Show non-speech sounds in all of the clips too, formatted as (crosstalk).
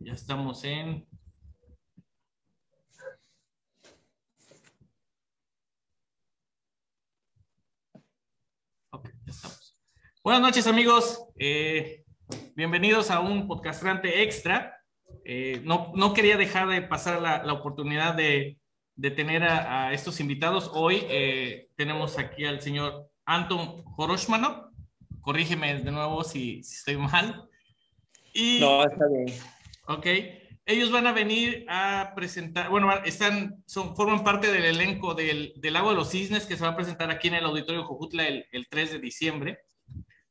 ya estamos en... Ok, ya estamos. Buenas noches amigos, eh, bienvenidos a un podcastrante extra. Eh, no, no, quería dejar de pasar la, la oportunidad de, de tener a, estos invitados. Hoy eh, tenemos aquí al señor Anton Horoshmanov. Corrígeme de nuevo si, si estoy mal. No, está bien. Ok. Ellos van a venir a presentar, bueno, están, son, forman parte del elenco del, del Lago de los Cisnes que se va a presentar aquí en el Auditorio Jojutla el, el 3 de diciembre.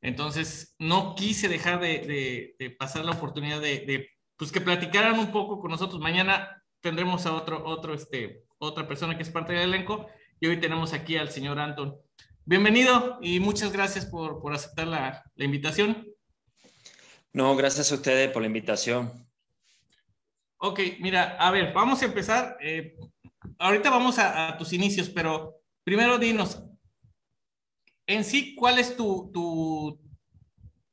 Entonces, no quise dejar de, de, de pasar la oportunidad de, de, pues, que platicaran un poco con nosotros. Mañana tendremos a otro, otro, este, otra persona que es parte del elenco y hoy tenemos aquí al señor Anton. Bienvenido y muchas gracias por, por aceptar la, la invitación. No, gracias a ustedes por la invitación. Ok, mira, a ver, vamos a empezar. Eh, ahorita vamos a, a, tus inicios, pero primero dinos, en sí, ¿cuál es tu, tu,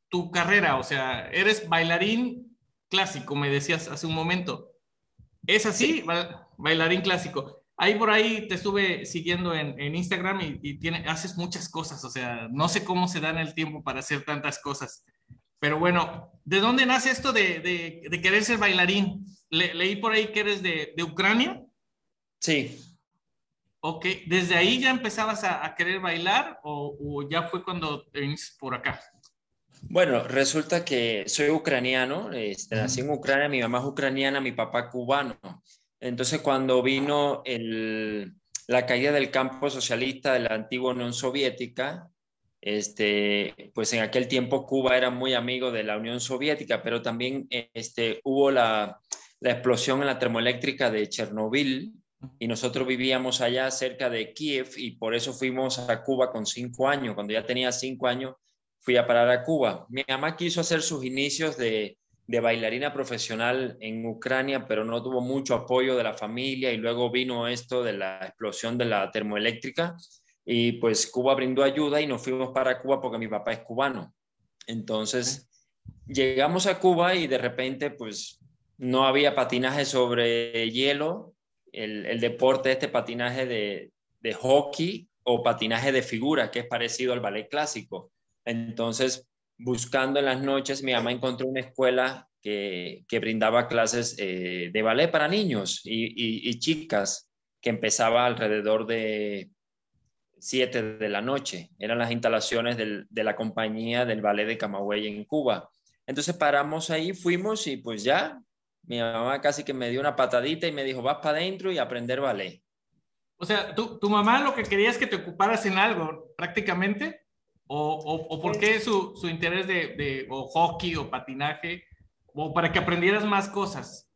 tu carrera? O sea, eres bailarín clásico, me decías hace un momento. ¿Es así? Sí. Bailarín clásico. Ahí por ahí te estuve siguiendo en, en Instagram y, y tiene, haces muchas cosas, o sea, no sé cómo se dan el tiempo para hacer tantas cosas. Pero bueno, ¿de dónde nace esto de, de, de querer ser bailarín? Le, leí por ahí que eres de, de, Ucrania. Sí. Ok, ¿desde ahí ya empezabas a, a querer bailar o, o, ya fue cuando te viniste por acá? Bueno, resulta que soy ucraniano, este, nací en Ucrania, mi mamá es ucraniana, mi papá cubano. Entonces, cuando vino el, la caída del campo socialista de la antigua Unión Soviética, este, pues en aquel tiempo Cuba era muy amigo de la Unión Soviética, pero también este, hubo la, la explosión en la termoeléctrica de Chernobyl y nosotros vivíamos allá cerca de Kiev y por eso fuimos a Cuba con cinco años. Cuando ya tenía cinco años, fui a parar a Cuba. Mi mamá quiso hacer sus inicios de, de bailarina profesional en Ucrania, pero no tuvo mucho apoyo de la familia y luego vino esto de la explosión de la termoeléctrica y pues Cuba brindó ayuda y nos fuimos para Cuba porque mi papá es cubano. Entonces llegamos a Cuba y de repente pues no había patinaje sobre hielo, el, el deporte este patinaje de, de hockey o patinaje de figura que es parecido al ballet clásico. Entonces buscando en las noches, mi mamá encontró una escuela que, que brindaba clases eh, de ballet para niños y, y, chicas, que empezaba alrededor de 7 de la noche. Eran las instalaciones del, de la compañía del ballet de Camagüey en Cuba. Entonces paramos ahí, fuimos y pues ya, mi mamá casi que me dio una patadita y me dijo, vas para adentro y aprender ballet. O sea, ¿tu, tu mamá lo que quería es que te ocuparas en algo, prácticamente. ¿O, o, o por qué su, su interés de, de, o hockey o patinaje? ¿O para que aprendieras más cosas?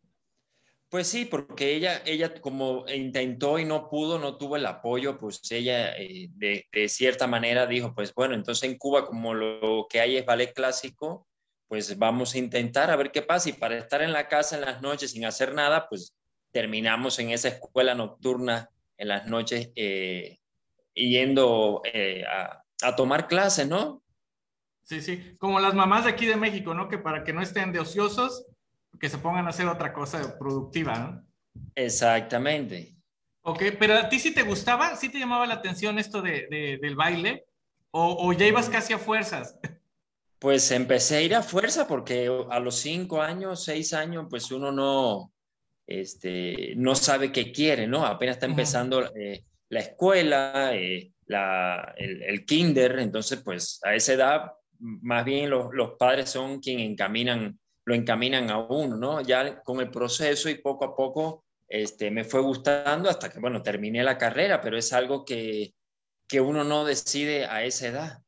Pues sí, porque ella, ella como intentó y no pudo, no tuvo el apoyo, pues ella eh, de, de, cierta manera dijo, pues bueno, entonces en Cuba como lo que hay es ballet clásico, pues vamos a intentar a ver qué pasa. Y para estar en la casa en las noches sin hacer nada, pues terminamos en esa escuela nocturna en las noches eh, yendo eh, a, a tomar clases, ¿no? Sí, sí, como las mamás de aquí de México, ¿no? Que para que no estén de ociosos, que se pongan a hacer otra cosa productiva, ¿no? Exactamente. Ok, pero a ti sí te gustaba, sí te llamaba la atención esto de, de del baile, o, o, ya ibas casi a fuerzas. (laughs) Pues empecé a ir a fuerza porque a los cinco años, seis años, pues uno no, este, no sabe qué quiere, ¿no? Apenas está empezando eh, la escuela, eh, la, el, el, kinder, entonces pues a esa edad más bien los, los, padres son quienes encaminan, lo encaminan a uno, ¿no? Ya con el proceso y poco a poco este, me fue gustando hasta que, bueno, terminé la carrera, pero es algo que, que uno no decide a esa edad.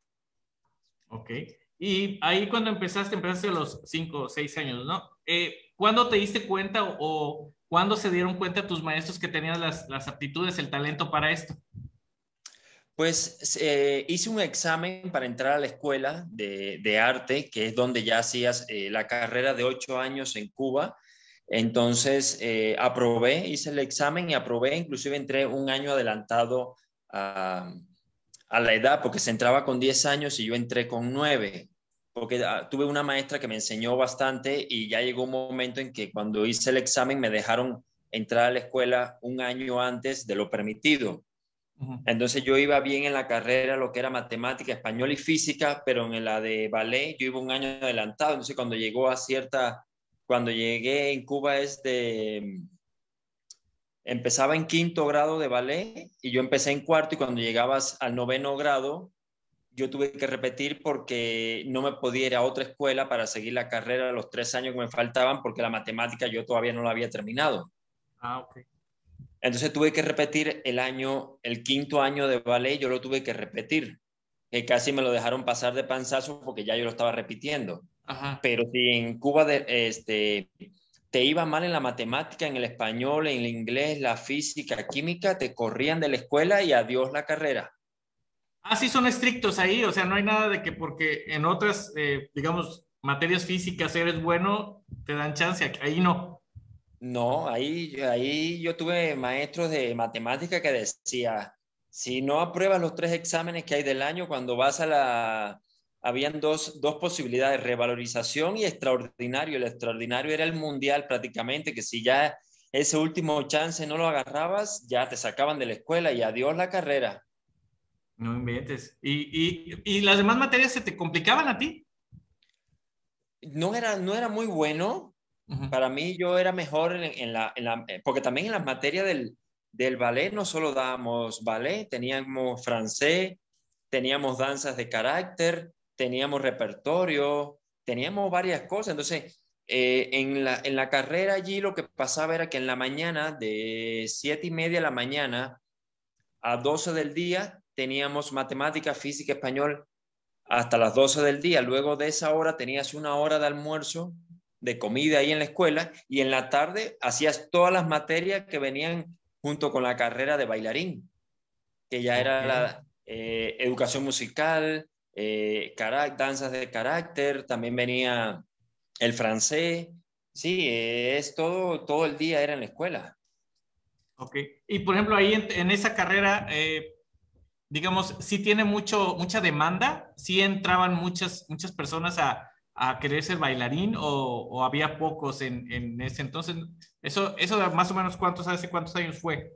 Ok. Y ahí cuando empezaste, empezaste a los cinco o seis años, ¿no? Eh, ¿Cuándo te diste cuenta o, o cuándo se dieron cuenta tus maestros que tenías las, las aptitudes, el talento para esto? Pues eh, hice un examen para entrar a la escuela de, de arte, que es donde ya hacías eh, la carrera de ocho años en Cuba. Entonces aprobé, hice el examen y aprobé, inclusive entré un año adelantado a, a, la edad, porque se entraba con 10 años y yo entré con 9. Porque ah, tuve una maestra que me enseñó bastante y ya llegó un momento en que cuando hice el examen me dejaron entrar a la escuela un año antes de lo permitido. Entonces yo iba bien en la carrera, lo que era matemática, español y física, pero en la de ballet yo iba un año adelantado. Entonces cuando llegó a cierta, cuando llegué en Cuba es de, empezaba en quinto grado de ballet y yo empecé en cuarto y cuando llegabas al noveno grado yo tuve que repetir porque no me podía ir a otra escuela para seguir la carrera los tres años que me faltaban porque la matemática yo todavía no la había terminado. Ah, ok. Entonces tuve que repetir el año, el quinto año de ballet, yo lo tuve que repetir. Que casi me lo dejaron pasar de panzazo porque ya yo lo estaba repitiendo. Ajá. Pero si en Cuba de, este, te iba mal en la matemática, en el español, en el inglés, la física, química, te corrían de la escuela y adiós la carrera. Ah, sí, son estrictos ahí, o sea, no hay nada de que porque en otras, eh, digamos, materias físicas eres bueno, te dan chance, ahí no. No, ahí, ahí yo tuve maestros de matemática que decía, si no apruebas los tres exámenes que hay del año, cuando vas a la... Habían dos, dos posibilidades, revalorización y extraordinario. El extraordinario era el mundial prácticamente, que si ya ese último chance no lo agarrabas, ya te sacaban de la escuela y adiós la carrera. No inventes. ¿Y, y, las demás materias se te complicaban a ti? No era, no era muy bueno. Para mí yo era mejor en, la, en, la, porque también en las materias del, del ballet no solo dábamos ballet, teníamos francés, teníamos danzas de carácter, teníamos repertorio, teníamos varias cosas. Entonces, eh, en, la, en la carrera allí lo que pasaba era que en la mañana, de siete y media de la mañana a 12 del día, teníamos matemática, física, español hasta las 12 del día. Luego de esa hora tenías una hora de almuerzo, de comida ahí en la escuela y en la tarde hacías todas las materias que venían junto con la carrera de bailarín, que ya era la eh, educación musical, eh, danzas de carácter, también venía el francés. Sí, es todo, todo el día era en la escuela. Ok. Y por ejemplo, ahí en, esa carrera, eh, digamos, sí tiene mucho, mucha demanda, sí entraban muchas, muchas personas a, a querer ser bailarín o, había pocos en, en, ese entonces. Eso, eso más o menos cuántos, hace cuántos años fue?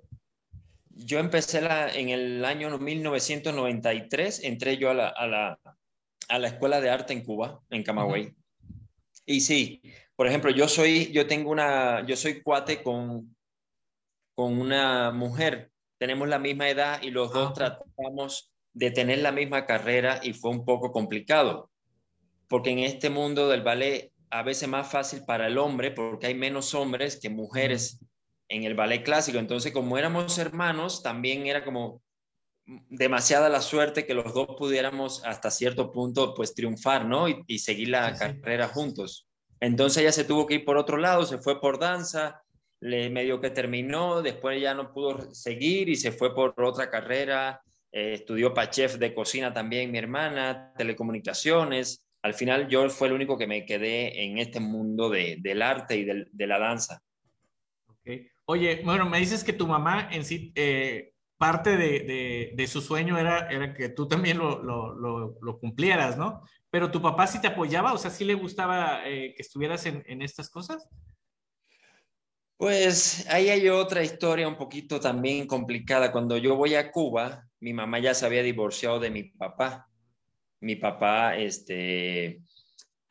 Yo empecé la, en el año 1993, entré yo a la, a la, a la Escuela de Arte en Cuba, en Camagüey. Y sí, por ejemplo, yo soy, yo tengo una, yo soy cuate con, con una mujer tenemos la misma edad y los dos tratamos de tener la misma carrera y fue un poco complicado, porque en este mundo del ballet a veces más fácil para el hombre porque hay menos hombres que mujeres en el ballet clásico. Entonces, como éramos hermanos, también era como demasiada la suerte que los dos pudiéramos hasta cierto punto pues triunfar, ¿no? Y, seguir la carrera juntos. Entonces ella se tuvo que ir por otro lado, se fue por danza, le medio que terminó, después ya no pudo seguir y se fue por otra carrera, eh, estudió para chef de cocina también mi hermana, telecomunicaciones. Al final yo fue el único que me quedé en este mundo de, del arte y de la danza. Okay. Oye, bueno, me dices que tu mamá en sí, eh, parte de, de, su sueño era, era que tú también lo, lo, lo, cumplieras, ¿no? Pero tu papá sí te apoyaba, o sea, sí le gustaba eh, que estuvieras en, en estas cosas. Pues ahí hay otra historia un poquito también complicada. Cuando yo voy a Cuba, mi mamá ya se había divorciado de mi papá. Mi papá este,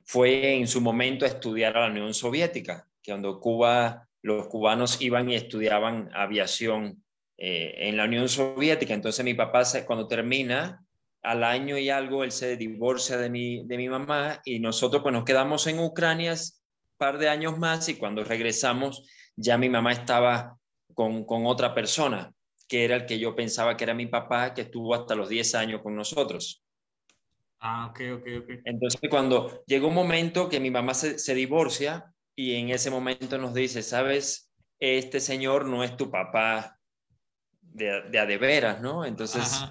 fue en su momento a estudiar a la Unión Soviética, que cuando Cuba, los cubanos iban y estudiaban aviación eh, en la Unión Soviética. Entonces mi papá cuando termina, al año y algo, él se divorcia de mi, de mi mamá y nosotros pues nos quedamos en Ucrania un par de años más y cuando regresamos ya mi mamá estaba con, otra persona, que era el que yo pensaba que era mi papá, que estuvo hasta los 10 años con nosotros. Ah, ok, ok, ok. Entonces, cuando llegó un momento que mi mamá se, divorcia y en ese momento nos dice, sabes, este señor no es tu papá de, de a de veras, ¿no? Entonces,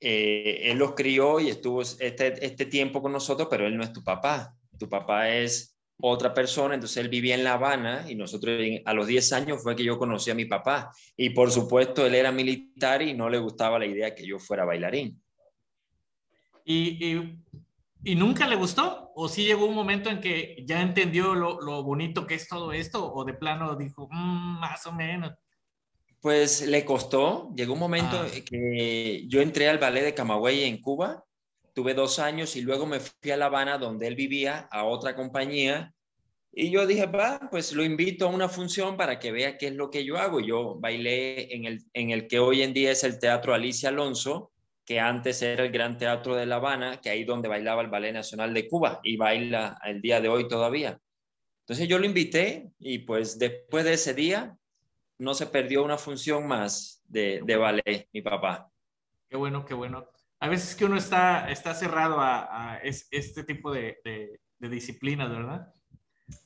eh, él los crió y estuvo este, este tiempo con nosotros, pero él no es tu papá. Tu papá es otra persona, entonces él vivía en La Habana y nosotros a los 10 años fue que yo conocí a mi papá y por supuesto él era militar y no le gustaba la idea que yo fuera bailarín. Y, ¿Y nunca le gustó? ¿O sí llegó un momento en que ya entendió lo, lo bonito que es todo esto? ¿O de plano dijo, mm, más o menos? Pues le costó. Llegó un momento Ah. que yo entré al ballet de Camagüey en Cuba, tuve dos años y luego me fui a La Habana, donde él vivía, a otra compañía. Y yo dije, va, pues lo invito a una función para que vea qué es lo que yo hago. Yo bailé en el, en el que hoy en día es el Teatro Alicia Alonso, que antes era el Gran Teatro de La Habana, que ahí donde bailaba el Ballet Nacional de Cuba y baila el día de hoy todavía. Entonces yo lo invité y pues después de ese día no se perdió una función más de, de ballet, mi papá. Qué bueno, qué bueno. A veces que uno está, está cerrado a, a es- este tipo de, de, de disciplinas, ¿verdad?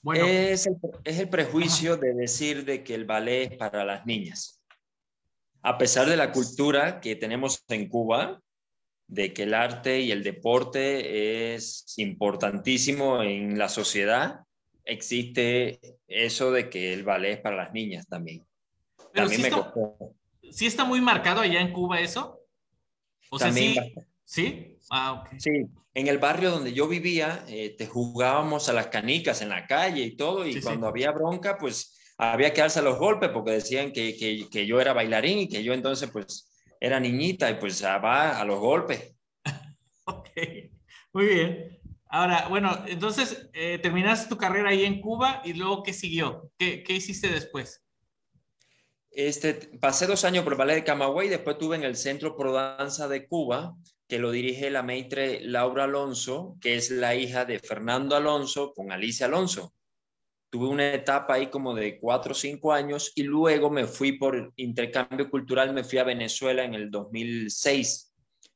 Bueno, Es, el, es el prejuicio de decir de que el ballet es para las niñas. A pesar de la cultura que tenemos en Cuba, de que el arte y el deporte es importantísimo en la sociedad, existe eso de que el ballet es para las niñas también. pero También sí me está, costó. sí está muy marcado allá en Cuba eso. O sea, sí, sí. Ah, ok. Sí, en el barrio donde yo vivía, eh, te jugábamos a las canicas en la calle y todo, y Sí, sí. cuando había bronca, pues había que darse los golpes porque decían que, que, que yo era bailarín y que yo entonces pues era niñita y pues va a los golpes. (laughs) Ok, muy bien. Ahora, bueno, entonces eh, terminaste tu carrera ahí en Cuba y luego, ¿qué siguió? ¿Qué, qué hiciste después? Este, pasé dos años por el ballet de Camagüey, después estuve en el Centro Pro Danza de Cuba, que lo dirige la maitre Laura Alonso, que es la hija de Fernando Alonso con Alicia Alonso. Tuve una etapa ahí como de cuatro o cinco años y luego me fui por intercambio cultural, me fui a Venezuela en el 2006.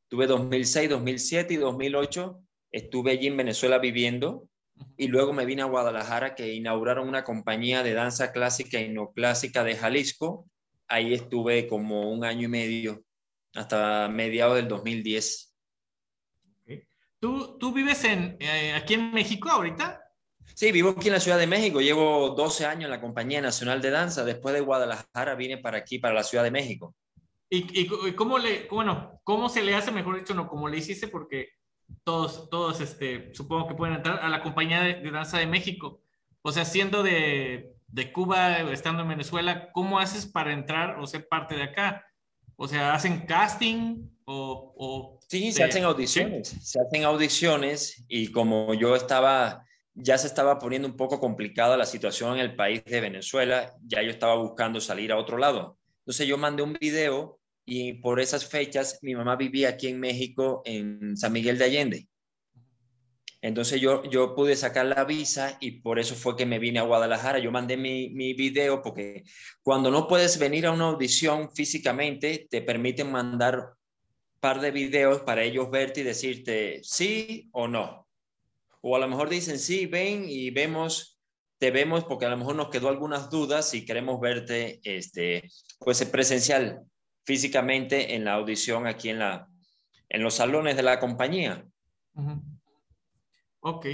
Tuve 2006, 2007 y 2008, estuve allí en Venezuela viviendo y luego me vine a Guadalajara que inauguraron una compañía de danza clásica y no clásica de Jalisco. Ahí estuve como un año y medio, hasta mediados del 2010. ¿Tú, tú vives en, eh, aquí en México ahorita? Sí, vivo aquí en la Ciudad de México, llevo 12 años en la Compañía Nacional de Danza. Después de Guadalajara vine para aquí, para la Ciudad de México. ¿Y, y, y cómo le, bueno, cómo se le hace, mejor dicho, no, cómo le hiciste? Porque todos, todos, este, supongo que pueden entrar a la compañía de, de danza de México. O sea, siendo de, de Cuba, estando en Venezuela, ¿cómo haces para entrar o ser parte de acá? O sea, ¿hacen casting o...? o Sí, de- se hacen audiciones, se hacen audiciones y como yo estaba, ya se estaba poniendo un poco complicada la situación en el país de Venezuela, ya yo estaba buscando salir a otro lado. Entonces yo mandé un video y por esas fechas mi mamá vivía aquí en México, en San Miguel de Allende. Entonces yo, yo pude sacar la visa y por eso fue que me vine a Guadalajara. Yo mandé mi, mi video porque cuando no puedes venir a una audición físicamente, te permiten mandar un par de videos para ellos verte y decirte sí o no. O a lo mejor dicen sí, ven y vemos, te vemos porque a lo mejor nos quedó algunas dudas y queremos verte este, pues presencial físicamente en la audición aquí en, la, en los salones de la compañía. Ok.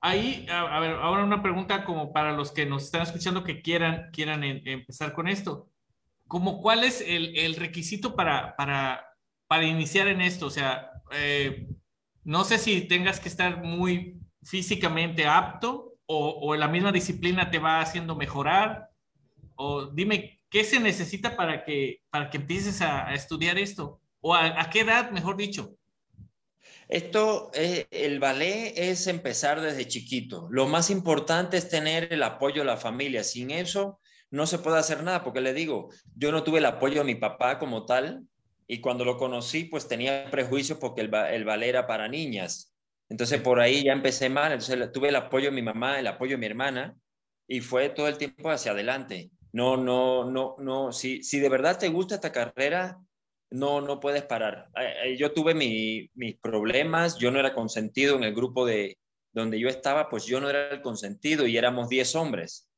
Ahí, a, ver, ahora una pregunta como para los que nos están escuchando que quieran, quieran en- empezar con esto. Como, ¿Cuál es el, el requisito para, para, para iniciar en esto? O sea, eh, no sé si tengas que estar muy físicamente apto o, o la misma disciplina te va haciendo mejorar. O dime, ¿qué se necesita para que, para que empieces a, estudiar esto? ¿O a, qué edad, mejor dicho? Esto, eh, el ballet es empezar desde chiquito. Lo más importante es tener el apoyo de la familia. Sin eso no se puede hacer nada, porque le digo, yo no tuve el apoyo de mi papá como tal, y cuando lo conocí, pues tenía prejuicios porque el, el ballet era para niñas. Entonces por ahí ya empecé mal, entonces tuve el apoyo de mi mamá, el apoyo de mi hermana, y fue todo el tiempo hacia adelante. No, no, no, no, si, si de verdad te gusta esta carrera, no, no puedes parar. Yo tuve mi- mis problemas, yo no era consentido en el grupo de donde yo estaba, pues yo no era el consentido y éramos 10 hombres.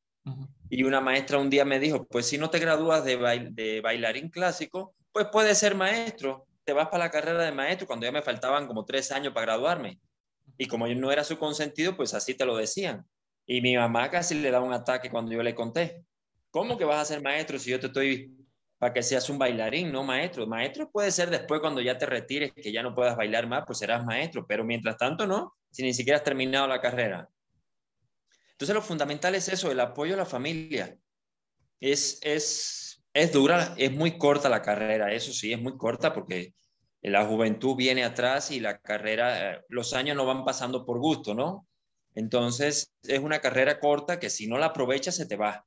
Y una maestra un día me dijo, pues si no te gradúas de, bail- de bailarín clásico, pues puedes ser maestro, te vas para la carrera de maestro cuando ya me faltaban como tres años para graduarme. Y como yo no era su consentido, pues así te lo decían. Y mi mamá casi le da un ataque cuando yo le conté. ¿Cómo que vas a ser maestro si yo te estoy para que seas un bailarín, no maestro. Maestro puede ser después cuando ya te retires, que ya no puedas bailar más, pues serás maestro, pero mientras tanto no, si ni siquiera has terminado la carrera. Entonces lo fundamental es eso, el apoyo a la familia. Es, es, es dura, es muy corta la carrera, eso sí, es muy corta porque la juventud viene atrás y la carrera, eh, los años no van pasando por gusto, ¿no? Entonces es una carrera corta que si no la aprovechas se te va.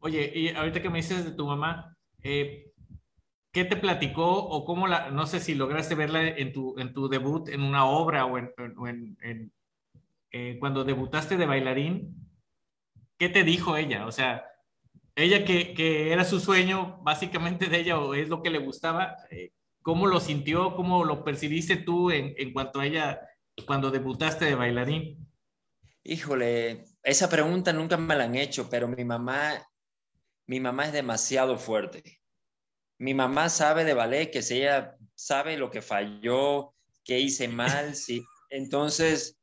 Oye, y ahorita que me dices de tu mamá, eh, ¿qué te platicó o cómo la, no sé si lograste verla en tu, en tu debut en una obra o en, eh, cuando debutaste de bailarín? ¿Qué te dijo ella? O sea, ella que, que, era su sueño básicamente de ella o es lo que le gustaba, eh, ¿cómo lo sintió? ¿Cómo lo percibiste tú en, en cuanto a ella cuando debutaste de bailarín? Híjole, esa pregunta nunca me la han hecho, pero mi mamá mi mamá es demasiado fuerte. Mi mamá sabe de ballet, que si ella sabe lo que falló, que hice mal, (laughs) sí. Entonces,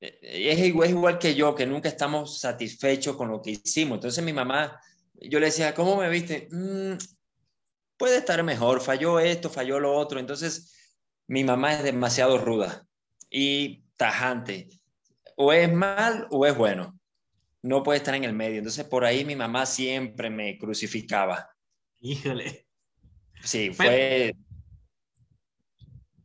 es igual, es igual que yo, que nunca estamos satisfechos con lo que hicimos. Entonces mi mamá, yo le decía, ¿cómo me viste? Mm, puede estar mejor, falló esto, falló lo otro. Entonces, mi mamá es demasiado ruda y tajante. O es mal o es bueno no puede estar en el medio. Entonces por ahí mi mamá siempre me crucificaba. Híjole. Sí, fue...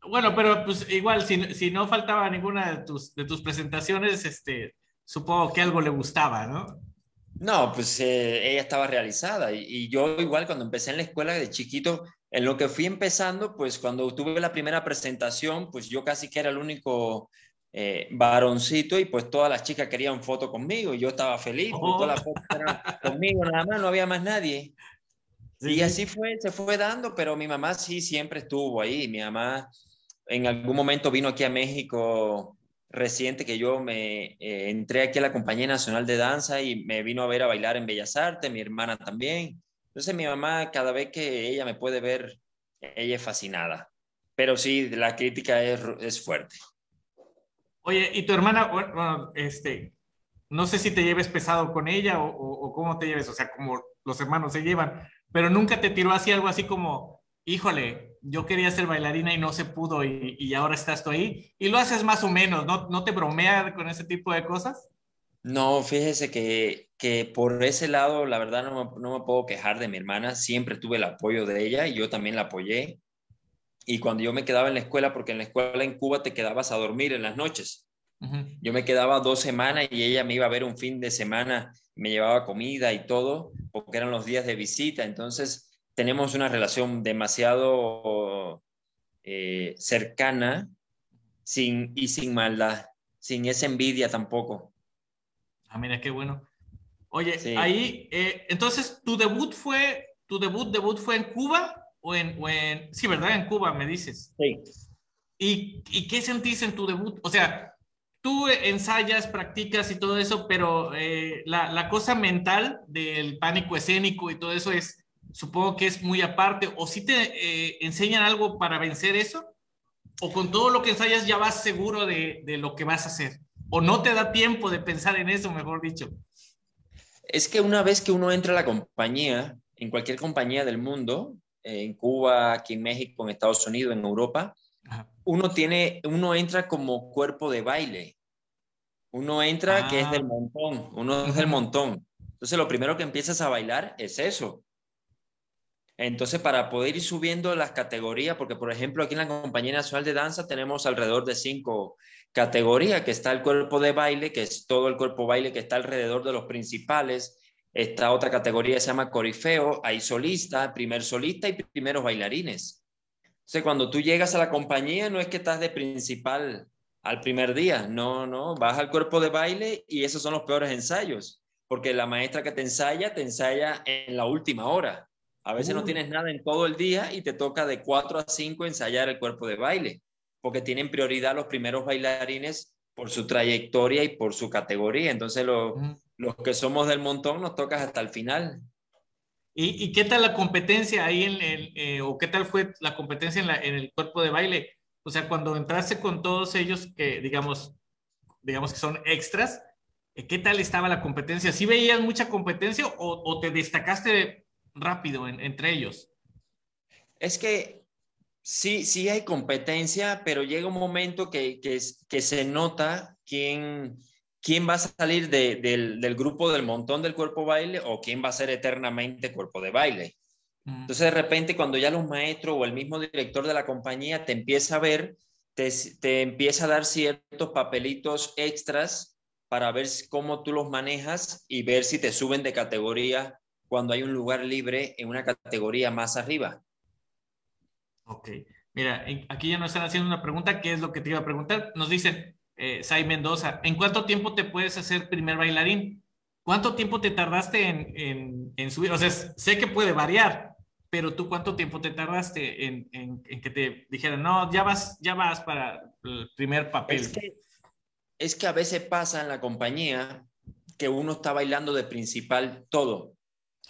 bueno, pero pues igual, si, no faltaba ninguna de tus, de tus presentaciones, este, supongo que algo le gustaba, ¿no? No, pues eh, ella estaba realizada y, y, yo igual cuando empecé en la escuela de chiquito, en lo que fui empezando, pues cuando tuve la primera presentación, pues yo casi que era el único eh, varoncito y pues todas las chicas querían foto conmigo y yo estaba feliz, pues, todas las fotos eran conmigo nada más, no había más nadie. y así fue, se fue dando, pero mi mamá sí siempre estuvo ahí. Mi mamá en algún momento vino aquí a México reciente que yo me eh, entré aquí a la Compañía Nacional de Danza y me vino a ver a bailar en Bellas Artes, mi hermana también. Entonces mi mamá, cada vez que ella me puede ver, ella es fascinada. Pero sí, la crítica es, es fuerte. Oye, y tu hermana, bueno, este, no sé si te lleves pesado con ella o, cómo te lleves, o sea, como los hermanos se llevan, pero nunca te tiró así algo así como, híjole, yo quería ser bailarina y no se pudo y, ahora estás tú ahí, y lo haces más o menos, ¿no, no te bromea con ese tipo de cosas? No, fíjese que, que por ese lado, la verdad, no me, no me puedo quejar de mi hermana, siempre tuve el apoyo de ella y yo también la apoyé y cuando yo me quedaba en la escuela, porque en la escuela en Cuba te quedabas a dormir en las noches. Yo me quedaba dos semanas y ella me iba a ver un fin de semana, me llevaba comida y todo, porque eran los días de visita. Entonces, tenemos una relación demasiado eh, cercana sin, y sin maldad, sin esa envidia tampoco. Ah, mira, qué bueno. Oye, ahí, eh, entonces, ¿tu debut fue, tu debut, debut fue en Cuba o en, sí, ¿verdad? En Cuba, me dices. Sí. ¿Y, ¿Y, qué sentís en tu debut? O sea, tú ensayas, practicas y todo eso, pero eh, la, la, cosa mental del pánico escénico y todo eso es, supongo que es muy aparte. ¿O si te eh, enseñan algo para vencer eso? ¿O con todo lo que ensayas ya vas seguro de, de lo que vas a hacer? ¿O no te da tiempo de pensar en eso, mejor dicho? Es que una vez que uno entra a la compañía, en cualquier compañía del mundo, en Cuba, aquí en México, en Estados Unidos, en Europa, uno tiene, uno entra como cuerpo de baile. Uno entra que es del ah. montón, uno es del montón. Entonces lo primero que empiezas a bailar es eso. Entonces para poder ir subiendo las categorías, porque por ejemplo aquí en la Compañía Nacional de Danza tenemos alrededor de cinco categorías, que está el cuerpo de baile, que es todo el cuerpo de baile que está alrededor de los principales, esta otra categoría se llama corifeo, hay solista, primer solista y primeros bailarines. O cuando tú llegas a la compañía no es que estás de principal al primer día, no, no, vas al cuerpo de baile y esos son los peores ensayos, porque la maestra que te ensaya, te ensaya en la última hora. A veces no tienes nada en todo el día y te toca de 4 a 5 ensayar el cuerpo de baile, porque tienen prioridad los primeros bailarines por su trayectoria y por su categoría. Entonces, lo, los que somos del montón nos tocas hasta el final. ¿Y, qué tal la competencia ahí en el, eh, o qué tal fue la competencia en, el cuerpo de baile? O sea, cuando entraste con todos ellos que, digamos, digamos que son extras, ¿qué tal estaba la competencia? ¿Sí veías mucha competencia o, te destacaste rápido entre ellos? Es que sí, sí hay competencia, pero llega un momento que, que, que se nota quién, quién va a salir del, del, grupo del montón del cuerpo baile o quién va a ser eternamente cuerpo de baile. Mm. Entonces, de repente, cuando ya los maestros o el mismo director de la compañía te empieza a ver, te, te empieza a dar ciertos papelitos extras para ver cómo tú los manejas y ver si te suben de categoría cuando hay un lugar libre en una categoría más arriba. Ok. Mira, aquí ya nos están haciendo una pregunta, ¿qué es lo que te iba a preguntar? Nos dicen, eh, Sai Mendoza, ¿en cuánto tiempo te puedes hacer primer bailarín? ¿Cuánto tiempo te tardaste en, en, subir? O sea, sé que puede variar, pero tú cuánto tiempo te tardaste en, en, que te dijeran, no, ya vas, ya vas para el primer papel? Que, es que a veces pasa en la compañía que uno está bailando de principal todo,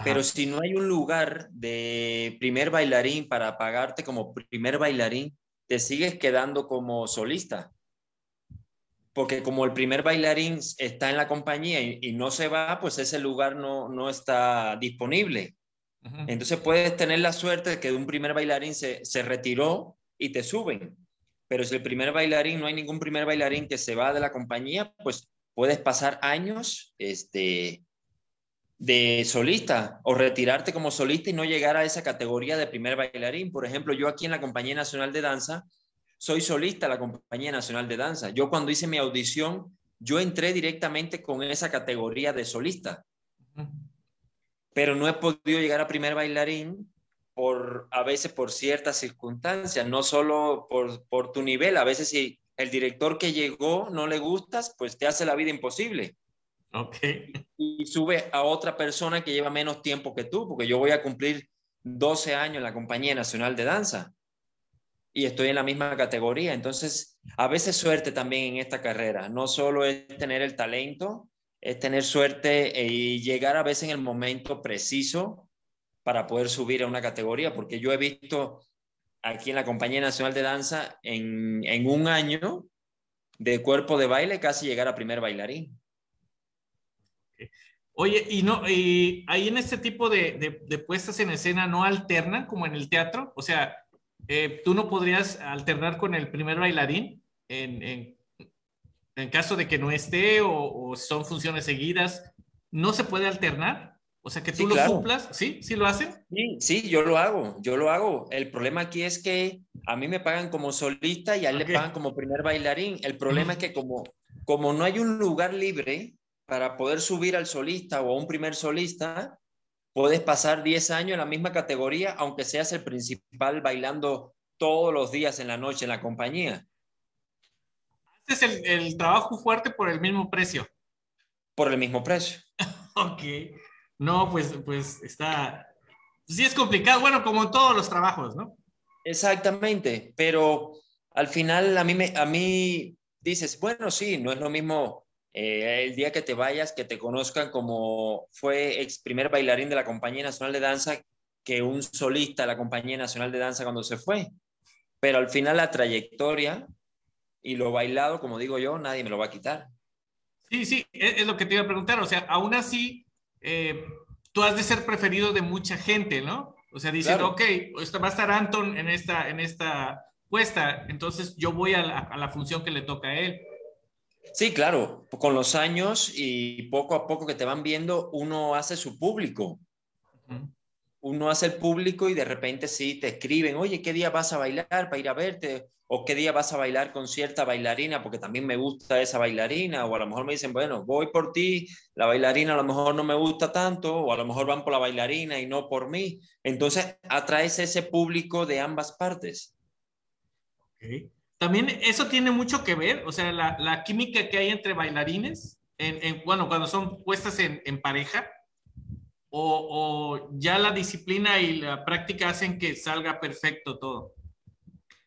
pero si no hay un lugar de primer bailarín para pagarte como primer bailarín, te sigues quedando como solista porque como el primer bailarín está en la compañía y, no se va, pues ese lugar no, no está disponible. Entonces puedes tener la suerte de que un primer bailarín se, se, retiró y te suben. Pero si el primer bailarín, no hay ningún primer bailarín que se va de la compañía, pues puedes pasar años este, de solista o retirarte como solista y no llegar a esa categoría de primer bailarín. Por ejemplo, yo aquí en la Compañía Nacional de Danza soy solista de la Compañía Nacional de Danza. Yo cuando hice mi audición, yo entré directamente con esa categoría de solista. Pero no he podido llegar a primer bailarín por a veces por ciertas circunstancias, no solo por, por tu nivel, a veces si el director que llegó no le gustas, pues te hace la vida imposible. Ok. Y sube a otra persona que lleva menos tiempo que tú, porque yo voy a cumplir 12 años en la Compañía Nacional de Danza y estoy en la misma categoría. Entonces, a veces suerte también en esta carrera. No solo es tener el talento, es tener suerte y llegar a veces en el momento preciso para poder subir a una categoría, porque yo he visto aquí en la Compañía Nacional de Danza en, en un año de cuerpo de baile casi llegar a primer bailarín. Oye, y no, y ahí en este tipo de, de, de puestas en escena no alternan como en el teatro, o sea, eh, ¿tú no podrías alternar con el primer bailarín en, en, caso de que no esté o, son funciones seguidas? ¿No se puede alternar? O sea, que tú lo suplas, ¿sí? ¿Sí lo hacen? Sí, sí, yo lo hago, yo lo hago. El problema aquí es que a mí me pagan como solista y a él le pagan como primer bailarín. El problema es que como, como no hay un lugar libre para poder subir al solista o a un primer solista, puedes pasar 10 años en la misma categoría, aunque seas el principal bailando todos los días en la noche en la compañía. Haces el, trabajo fuerte por el mismo precio. Por el mismo precio. (laughs) ok. No, pues, pues está. Sí, es complicado. Bueno, como en todos los trabajos, ¿no? Exactamente. Pero al final a mí, me, a mí dices, bueno, sí, no es lo mismo eh, el día que te vayas, que te conozcan como fue ex primer bailarín de la Compañía Nacional de Danza que un solista de la Compañía Nacional de Danza cuando se fue. Pero al final la trayectoria y lo bailado, como digo yo, nadie me lo va a quitar. Sí, sí, es, lo que te iba a preguntar. O sea, aún así, eh, tú has de ser preferido de mucha gente, ¿no? O sea, dicen, ok, va a estar Anton en esta, en esta puesta, entonces yo voy a la, a la función que le toca a él. Sí, claro, con los años y poco a poco que te van viendo, uno hace su público. Uno hace el público y de repente sí te escriben, oye, ¿qué día vas a bailar para ir a verte? O qué día vas a bailar con cierta bailarina porque también me gusta esa bailarina. O a lo mejor me dicen, bueno, voy por ti, la bailarina a lo mejor no me gusta tanto, o a lo mejor van por la bailarina y no por mí. Entonces atraes ese público de ambas partes. Okay. También eso tiene mucho que ver, o sea, la, química que hay entre bailarines, en, bueno, cuando son puestas en, pareja, o, ya la disciplina y la práctica hacen que salga perfecto todo.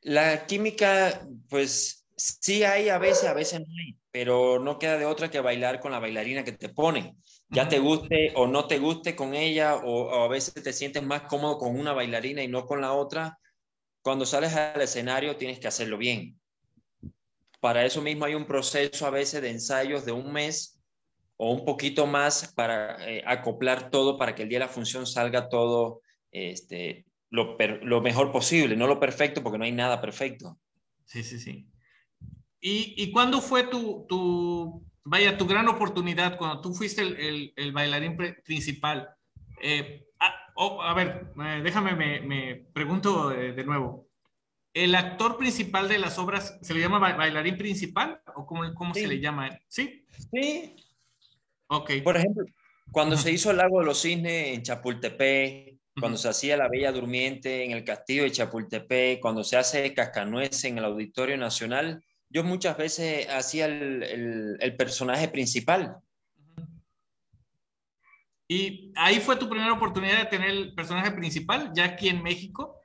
La química, pues sí hay a veces, a veces no hay, pero no queda de otra que bailar con la bailarina que te ponen. Ya te guste o no te guste con ella, o, o a veces te sientes más cómodo con una bailarina y no con la otra, cuando sales al escenario tienes que hacerlo bien. Para eso mismo hay un proceso a veces de ensayos de un mes o un poquito más para eh, acoplar todo para que el día de la función salga todo este, lo, lo, mejor posible, no lo perfecto porque no hay nada perfecto. Sí, sí, sí. ¿Y, y cuándo fue tu, tu, vaya, tu gran oportunidad cuando tú fuiste el, el, bailarín principal? Eh, oh, a ver, eh, déjame, me, me pregunto de nuevo. ¿El actor principal de las obras se le llama bailarín principal o cómo, cómo se le llama? ¿Sí? Sí. Ok. Por ejemplo, cuando se hizo el Lago de los Cisnes en Chapultepec, cuando se hacía La Bella Durmiente en el Castillo de Chapultepec, cuando se hace Cascanueces en el Auditorio Nacional, yo muchas veces hacía el, el, personaje principal. ¿Y ahí fue tu primera oportunidad de tener el personaje principal, ya aquí en México?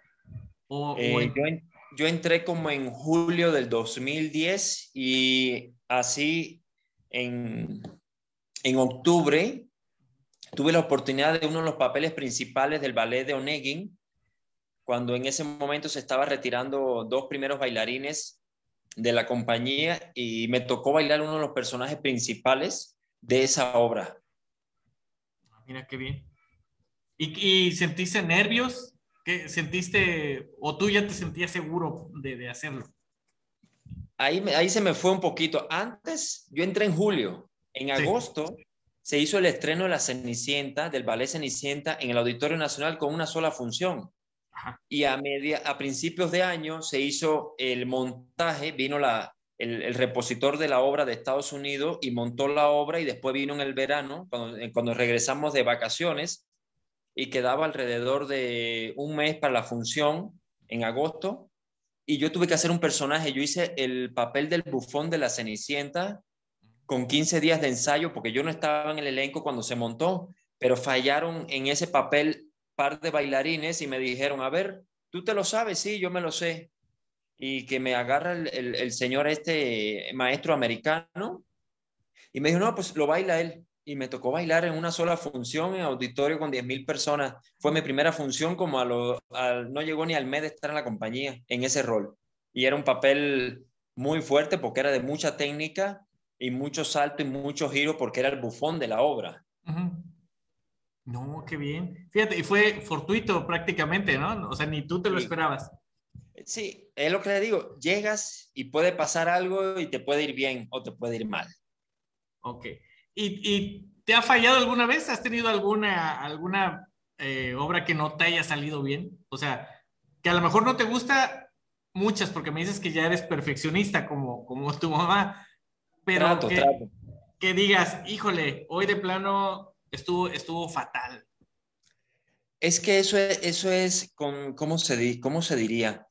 ¿O, eh, yo entré como en julio del 2010 y así en, en octubre tuve la oportunidad de uno de los papeles principales del ballet de Onegin, cuando en ese momento se estaba retirando dos primeros bailarines de la compañía y me tocó bailar uno de los personajes principales de esa obra. Mira qué bien. ¿Y, y sentiste nervios? sentiste o tú ya te sentías seguro de, hacerlo? Ahí, ahí se me fue un poquito. Antes, yo entré en julio. En agosto se hizo el estreno de La Cenicienta, del ballet Cenicienta, en el Auditorio Nacional con una sola función. Y a, media, a principios de año se hizo el montaje, vino la, el, el, repositor de la obra de Estados Unidos y montó la obra y después vino en el verano, cuando, cuando regresamos de vacaciones, y quedaba alrededor de un mes para la función en agosto y yo tuve que hacer un personaje. Yo hice el papel del bufón de la Cenicienta con 15 días de ensayo porque yo no estaba en el elenco cuando se montó, pero fallaron en ese papel par de bailarines y me dijeron, a ver, ¿tú te lo sabes? Sí, yo me lo sé. Y que me agarra el, el, el señor este maestro americano y me dijo, no, pues lo baila él y me tocó bailar en una sola función en auditorio con 10.000 personas. Fue mi primera función como a lo, no llegó ni al mes de estar en la compañía en ese rol. Y era un papel muy fuerte porque era de mucha técnica y mucho salto y mucho giro porque era el bufón de la obra. No, qué bien. Fíjate, y fue fortuito prácticamente, ¿no? O sea, ni tú te lo esperabas. Sí, es lo que le digo. Llegas y puede pasar algo y te puede ir bien o te puede ir mal. Ok. ¿Y, te ha fallado alguna vez? ¿Has tenido alguna, alguna eh, obra que no te haya salido bien? O sea, que a lo mejor no te gusta muchas, porque me dices que ya eres perfeccionista como, como tu mamá, pero que, digas, híjole, hoy de plano estuvo, estuvo fatal. Es que eso es, eso es con, ¿cómo, se, ¿cómo se diría?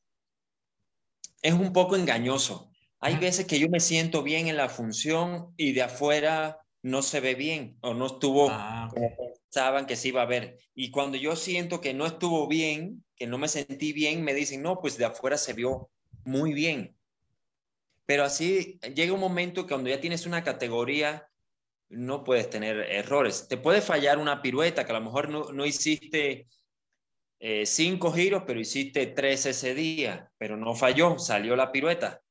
Es un poco engañoso. Hay veces que yo me siento bien en la función y de afuera no se ve bien o no estuvo ah, como pensaban que se iba a ver. Y cuando yo siento que no estuvo bien, que no me sentí bien, me dicen, no, pues de afuera se vio muy bien. Pero así llega un momento que cuando ya tienes una categoría, no puedes tener errores. Te puede fallar una pirueta, que a lo mejor no, no hiciste eh, cinco giros, pero hiciste tres ese día, pero no falló, salió la pirueta.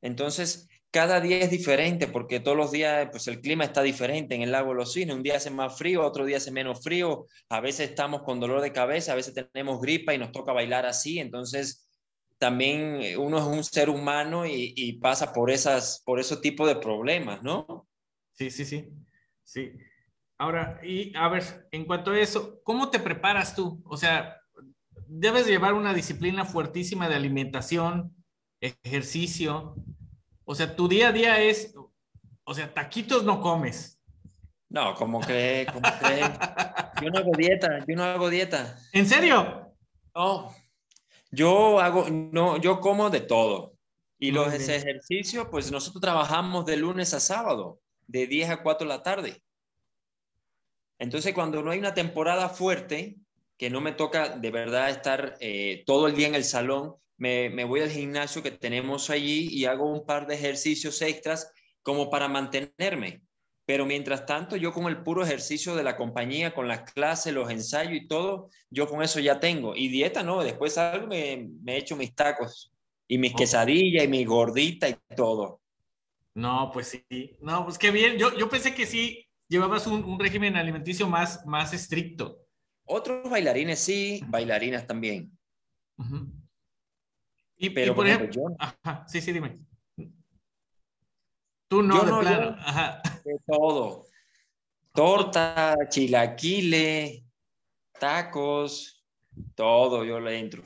Entonces, cada día es diferente porque todos los días pues el clima está diferente en el lago de los cisnes. Un día hace más frío, otro día hace menos frío. A veces estamos con dolor de cabeza, a veces tenemos gripa y nos toca bailar así. Entonces, también uno es un ser humano y, pasa por, esas, por ese tipo de problemas, ¿no? Sí, sí, sí. Sí. Ahora, y a ver, en cuanto a eso, ¿cómo te preparas tú? O sea, debes llevar una disciplina fuertísima de alimentación, ejercicio, o sea, tu día a día es, o sea, taquitos no comes. No, como que, como que yo no hago dieta, yo no hago dieta. ¿En serio? No, yo hago, no, yo como de todo. Y los ejercicios, pues nosotros trabajamos de lunes a sábado, de 10 a 4 de la tarde. Entonces, cuando no hay una temporada fuerte, que no me toca de verdad estar eh, todo el día en el salón, me, voy al gimnasio que tenemos allí y hago un par de ejercicios extras como para mantenerme. Pero mientras tanto, yo con el puro ejercicio de la compañía, con las clases, los ensayos y todo, yo con eso ya tengo. Y dieta no, después algo me, me echo mis tacos y mis quesadillas y mi gordita y todo. No, pues sí. No, pues qué bien. Yo, yo pensé que sí, llevabas un, régimen alimenticio más, más estricto. Otros bailarines sí, bailarinas también. y, Pero, por ejemplo, sí, sí, dime. Tú no, de plano. De todo. Torta, chilaquile, tacos, todo, yo le entro.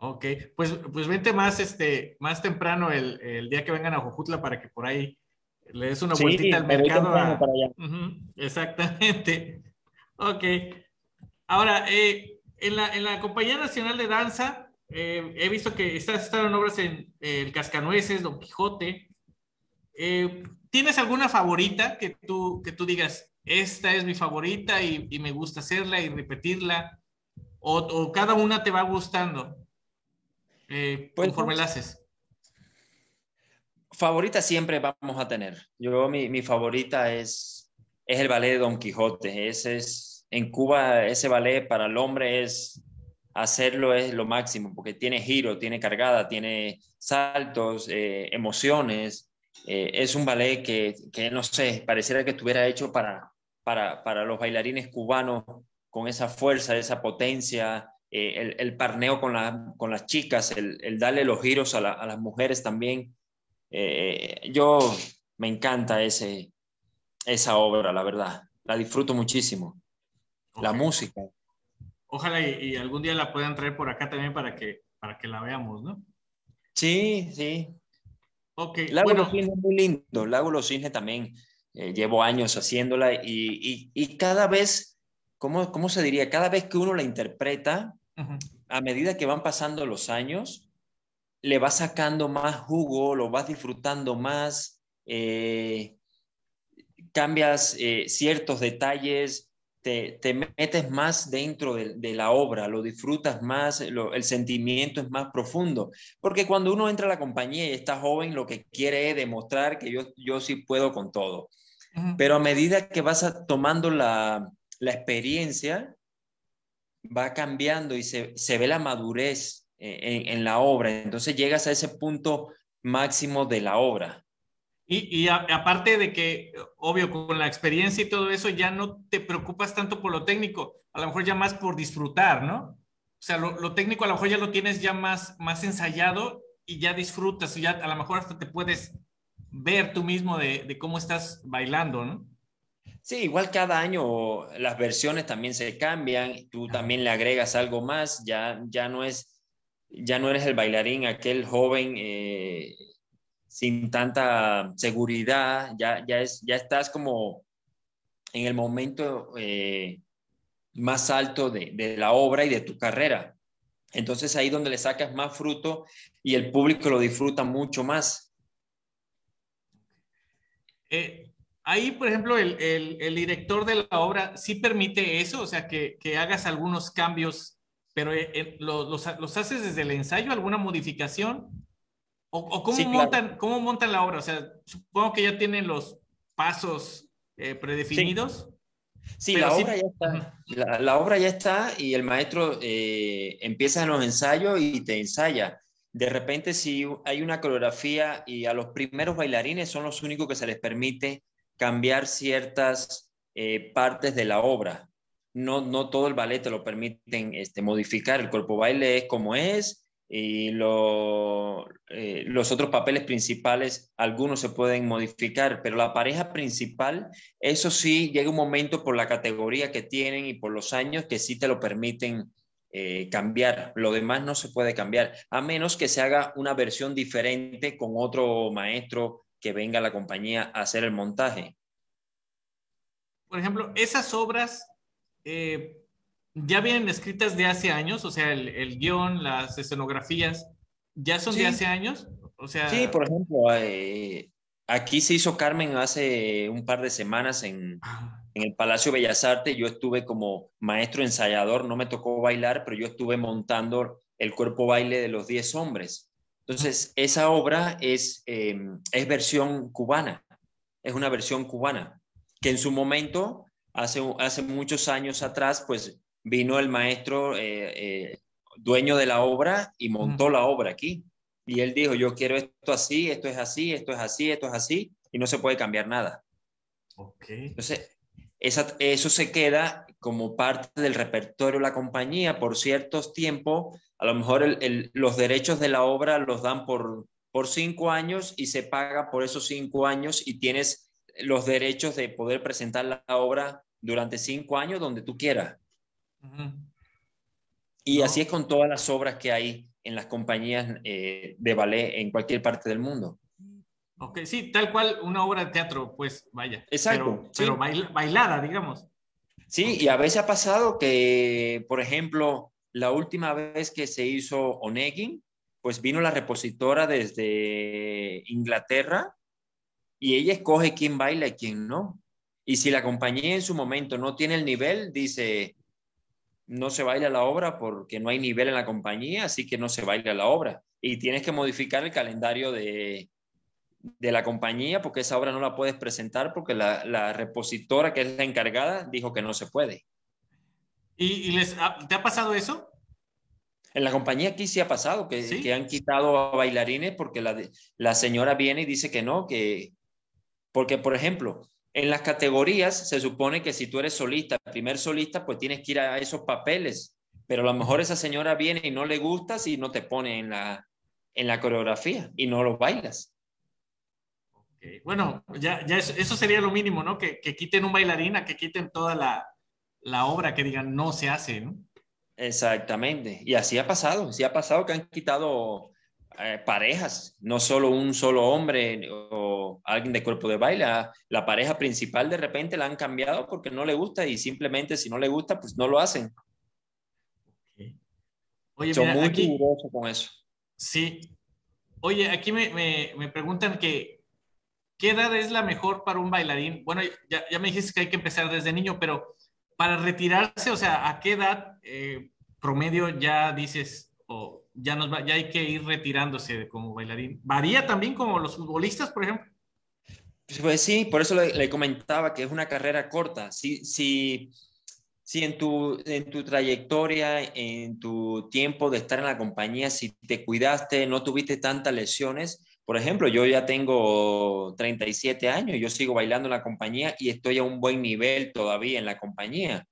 Ok, pues, pues vente más, este, más temprano el, día que vengan a Jojutla para que por ahí le des una vueltita al mercado. Para allá. exactamente. Ok. Ahora, eh, en, la, en, la, Compañía Nacional de Danza, eh, he visto que estás estado en obras en El Cascanueces, Don Quijote. Eh, ¿Tienes alguna favorita que tú, que tú digas, esta es mi favorita y, me gusta hacerla y repetirla? ¿O, cada una te va gustando eh, pues, conforme la haces? Favorita siempre vamos a tener. Yo, mi, mi favorita es, es el ballet de Don Quijote. Ese es, en Cuba, ese ballet para el hombre es hacerlo es lo máximo, porque tiene giro, tiene cargada, tiene saltos, eh, emociones. Eh, es un ballet que, que, no sé, pareciera que estuviera hecho para, para, los bailarines cubanos con esa fuerza, esa potencia, eh, el, parneo con, con las chicas, el, darle los giros a, las mujeres también. Eh, yo me encanta ese, esa obra, la verdad. La disfruto muchísimo. La música. Ojalá y, algún día la puedan traer por acá también para que, para que la veamos, ¿no? Sí, sí. Ok. Lago bueno. Los es muy lindo. Lago Los Cisnes también eh, llevo años haciéndola y, y, cada vez, ¿cómo, ¿cómo, se diría? Cada vez que uno la interpreta, a medida que van pasando los años, le va sacando más jugo, lo vas disfrutando más, eh, cambias eh, ciertos detalles, te, te, metes más dentro de, de, la obra, lo disfrutas más, el sentimiento es más profundo. Porque cuando uno entra a la compañía y está joven, lo que quiere es demostrar que yo, yo sí puedo con todo. Pero a medida que vas tomando la, experiencia, va cambiando y se, ve la madurez eh, en, la obra. Entonces llegas a ese punto máximo de la obra. Y, aparte de que, obvio, con la experiencia y todo eso, ya no te preocupas tanto por lo técnico, a lo mejor ya más por disfrutar, ¿no? O sea, lo, técnico a lo mejor ya lo tienes ya más, más ensayado y ya disfrutas y ya a lo mejor hasta te puedes ver tú mismo de, cómo estás bailando, ¿no? Sí, igual cada año las versiones también se cambian, tú también le agregas algo más, ya, ya, no, es, ya no eres el bailarín, aquel joven eh, sin tanta seguridad, ya, ya, es, ya estás como en el momento eh, más alto de, de, la obra y de tu carrera. Entonces ahí donde le sacas más fruto y el público lo disfruta mucho más. Eh, ahí, por ejemplo, el, el, director de la obra sí permite eso, o sea, que, que hagas algunos cambios, pero eh, eh, los, los, haces desde el ensayo, alguna modificación? ¿O, o cómo, montan, cómo montan la obra? O sea, supongo que ya tienen los pasos predefinidos. Sí. la obra ya está. La, la, obra ya está y el maestro empieza en los ensayos y te ensaya de repente si hay una coreografía y a los primeros bailarines son los únicos que se les permite cambiar ciertas eh, partes de la obra. No, no todo el ballet te lo permiten este, modificar, el cuerpo baile es como es y eh, los otros papeles principales, algunos se pueden modificar, pero la pareja principal, eso sí, llega un momento por la categoría que tienen y por los años que sí te lo permiten eh, cambiar. Lo demás no se puede cambiar, a menos que se haga una versión diferente con otro maestro que venga a la compañía a hacer el montaje. Por ejemplo, esas obras eh, ya vienen escritas de hace años, o sea, el, guion, las escenografías, ya son de hace años. O sea... Sí, por ejemplo, eh, aquí se hizo Carmen hace un par de semanas en, ah en el Palacio Bellas Artes yo estuve como maestro ensayador, no me tocó bailar, pero yo estuve montando el cuerpo baile de los 10 hombres. Entonces, esa obra es, em, es versión cubana, es una versión cubana, que en su momento, hace, hace muchos años atrás, pues vino el maestro eh, eh, dueño de la obra y montó la obra aquí. Y él dijo, yo quiero esto así, esto es así, esto es así, esto es así, y no se puede cambiar nada. Okay. Entonces, eso se queda como parte del repertorio de la compañía por ciertos tiempos. A lo mejor los derechos de la obra los dan por, por cinco años y se paga por esos cinco años y tienes los derechos de poder presentar la obra durante cinco años donde tú quieras. Y así es con todas las obras que hay en las compañías eh, de ballet en cualquier parte del mundo. Ok, sí, tal cual una obra de teatro, pues vaya. Exacto. Pero, bailada, digamos. Sí, y a veces ha pasado que, por ejemplo, la última vez que se hizo Onegin, pues vino la repositora desde Inglaterra y ella escoge quién baila y quién no. Y si la compañía en su momento no tiene el nivel, dice, no se baila la obra porque no hay nivel en la compañía, así que no se baila la obra. Y tienes que modificar el calendario de, de la compañía porque esa obra no la puedes presentar porque la, repositora que es la encargada dijo que no se puede. ¿Y, les te ha pasado eso? En la compañía aquí sí ha pasado, que, que han quitado a bailarines porque la, la señora viene y dice que no, que... Porque, por ejemplo, en las categorías se supone que si tú eres solista, primer solista, pues tienes que ir a esos papeles, pero a lo mejor esa señora viene y no le gusta si no te pone en la, en la coreografía y no lo bailas. Bueno, ya, ya eso, sería lo mínimo, ¿no? Que, quiten un bailarín, a que quiten toda la, obra, que digan no se hace, ¿no? Exactamente. Y así ha pasado, sí ha pasado que han quitado eh, parejas, no solo un solo hombre o alguien de cuerpo de baile, la pareja principal de repente la han cambiado porque no le gusta y simplemente si no le gusta, pues no lo hacen. Oye, Son muy aquí, con eso. Sí. Oye, aquí me, me preguntan que ¿qué edad es la mejor para un bailarín? Bueno, ya, ya, me dijiste que hay que empezar desde niño, pero para retirarse, o sea, ¿a qué edad eh, promedio ya dices, o ya, nos ya hay que ir retirándose como bailarín? ¿Varía también como los futbolistas, por ejemplo? Pues sí, por eso le, comentaba que es una carrera corta. Si, si, si en, tu, en tu trayectoria, en tu tiempo de estar en la compañía, si te cuidaste, no tuviste tantas lesiones, por ejemplo, yo ya tengo 37 años, yo sigo bailando en la compañía y estoy a un buen nivel todavía en la compañía.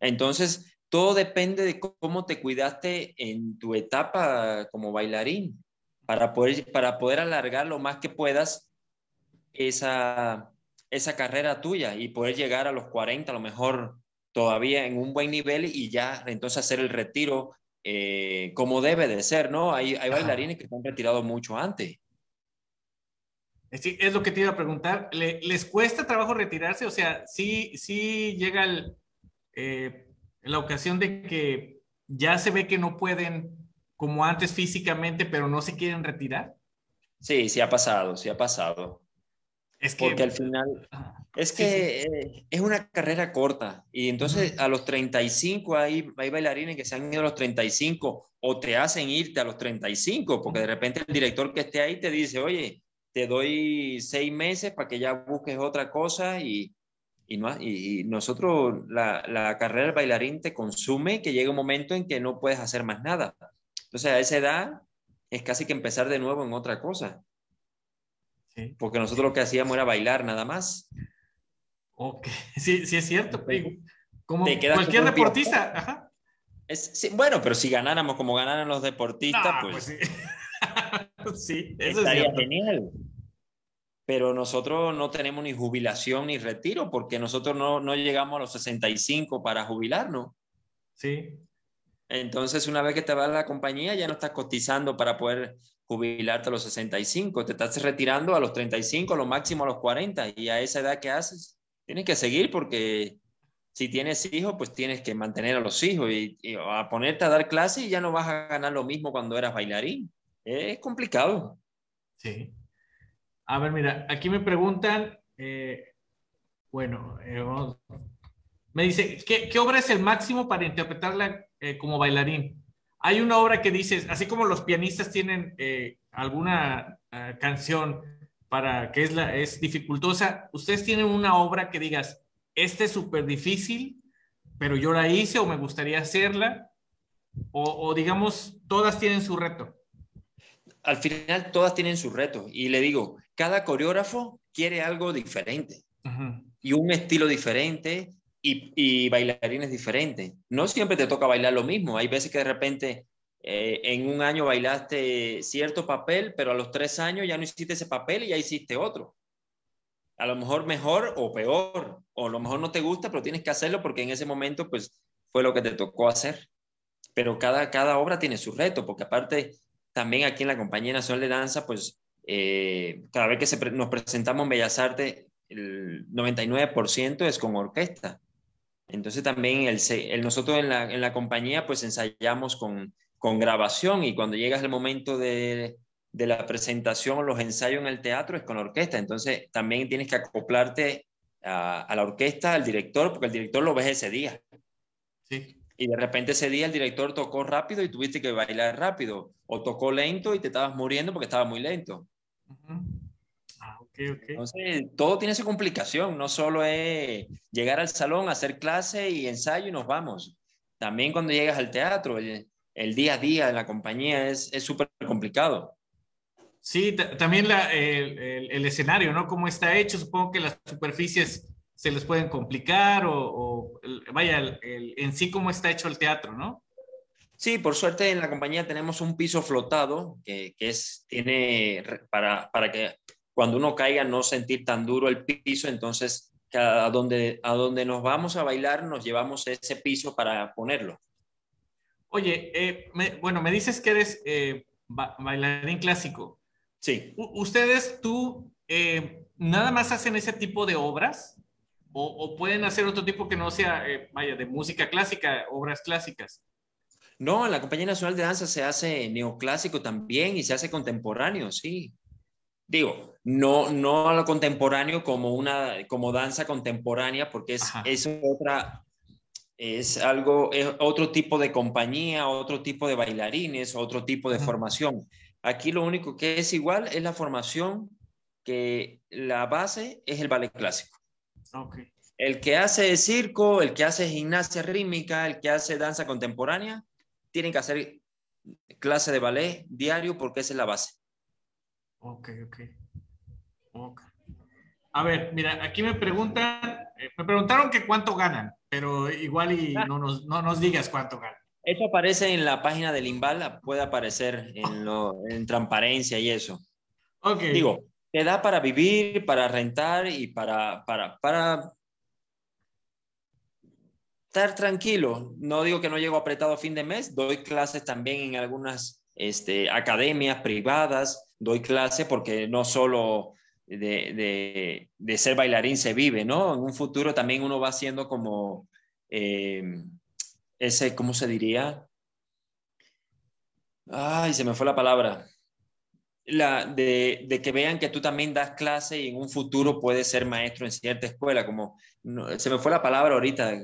Entonces, todo depende de cómo te cuidaste en tu etapa como bailarín para poder, para poder alargar lo más que puedas esa, esa carrera tuya y poder llegar a los 40, a lo mejor todavía en un buen nivel y ya entonces hacer el retiro eh, como debe de ser, ¿no? Hay, hay bailarines que se han retirado mucho antes. Es, lo que te iba a preguntar. ¿Les cuesta trabajo retirarse? O sea, sí, sí llega eh, la ocasión de que ya se ve que no pueden como antes físicamente, pero no se quieren retirar. Sí, sí ha pasado, sí ha pasado. Es que, Porque al final, es que eh, es una carrera corta y entonces a los 35 hay, hay bailarines que se han ido a los 35 o te hacen irte a los 35 porque de repente el director que esté ahí te dice, oye, te doy seis meses para que ya busques otra cosa y, y, no, y, nosotros, la, la, carrera del bailarín te consume que llega un momento en que no puedes hacer más nada. Entonces a esa edad es casi que empezar de nuevo en otra cosa. Porque nosotros lo que hacíamos era bailar nada más. Ok, (laughs) sí, sí es cierto. Como cualquier deportista. Es, bueno, pero si ganáramos como ganaran los deportistas, pues... pues sí. (laughs) sí, eso estaría genial. Pero nosotros no tenemos ni jubilación ni retiro porque nosotros no, no llegamos a los 65 para jubilarnos. Sí. Entonces, una vez que te vas a la compañía, ya no estás cotizando para poder jubilarte a los 65, te estás retirando a los 35, a lo máximo a los 40, y a esa edad que haces, tienes que seguir porque si tienes hijos, pues tienes que mantener a los hijos y, y a ponerte a dar clase y ya no vas a ganar lo mismo cuando eras bailarín es complicado. Sí. A ver, mira, aquí me preguntan, eh, bueno, eh, me dice, ¿qué, obra es el máximo para interpretarla eh, como bailarín? Hay una obra que dices, así como los pianistas tienen alguna canción para que es, la, es dificultosa, ustedes tienen una obra que digas, esta es súper difícil, pero yo la hice o me gustaría hacerla, o digamos, todas tienen su reto. Al final todas tienen sus retos y le digo, cada coreógrafo quiere algo diferente. y un estilo diferente y, y, bailarines diferentes. No siempre te toca bailar lo mismo. Hay veces que de repente eh, en un año bailaste cierto papel, pero a los tres años ya no hiciste ese papel y ya hiciste otro. A lo mejor mejor o peor, o a lo mejor no te gusta, pero tienes que hacerlo porque en ese momento pues fue lo que te tocó hacer. Pero cada, cada obra tiene su reto, porque aparte también aquí en la Compañía Nacional de Danza, pues eh, cada vez que nos presentamos en Bellas Artes, el 99% es con orquesta. Entonces también el, nosotros en la, en la, compañía pues ensayamos con, con, grabación y cuando llegas el momento de, de, la presentación o los ensayos en el teatro es con orquesta. Entonces también tienes que acoplarte a, a, la orquesta, al director, porque el director lo ves ese día. Sí. Y de repente ese día el director tocó rápido y tuviste que bailar rápido, o tocó lento y te estabas muriendo porque estaba muy lento. Ah, Entonces, todo tiene su complicación, no solo es llegar al salón, hacer clase y ensayo y nos vamos. También cuando llegas al teatro, el, día a día en la compañía es súper complicado. Sí, también la, el, el, escenario, ¿no? Cómo está hecho, supongo que las superficies se les pueden complicar o, vaya, el, en sí cómo está hecho el teatro, ¿no? Sí, por suerte en la compañía tenemos un piso flotado que, que es, tiene para, para, que cuando uno caiga no sentir tan duro el piso, entonces a donde, a donde nos vamos a bailar nos llevamos ese piso para ponerlo. Oye, eh, bueno, me dices que eres eh, bailarín clásico. Sí. ¿Ustedes, tú, eh, nada más hacen ese tipo de obras? O, pueden hacer otro tipo que no sea, eh, vaya, de música clásica, obras clásicas. No, en la Compañía Nacional de Danza se hace neoclásico también y se hace contemporáneo, sí. Digo, no, no a lo contemporáneo como una, como danza contemporánea, porque es, es otra, es algo, es otro tipo de compañía, otro tipo de bailarines, otro tipo de formación. Aquí lo único que es igual es la formación, que la base es el ballet clásico. El que hace circo, el que hace gimnasia rítmica, el que hace danza contemporánea, tienen que hacer clase de ballet diario porque esa es la base. Ok, ok. A ver, mira, aquí me preguntan, eh, me preguntaron que cuánto ganan, pero igual y no nos, no nos digas cuánto ganan. Eso aparece en la página del Imbal, puede aparecer en, lo, en transparencia y eso. Ok. Digo, te da para vivir, para rentar y para, para, para estar tranquilo. No digo que no llego apretado fin de mes, doy clases también en algunas este, academias privadas, doy clases porque no solo de, de, ser bailarín se vive, ¿no? En un futuro también uno va siendo como eh, ese, ¿cómo se diría? Ay, se me fue la palabra la, de, que vean que tú también das clase y en un futuro puedes ser maestro en cierta escuela, como se me fue la palabra ahorita,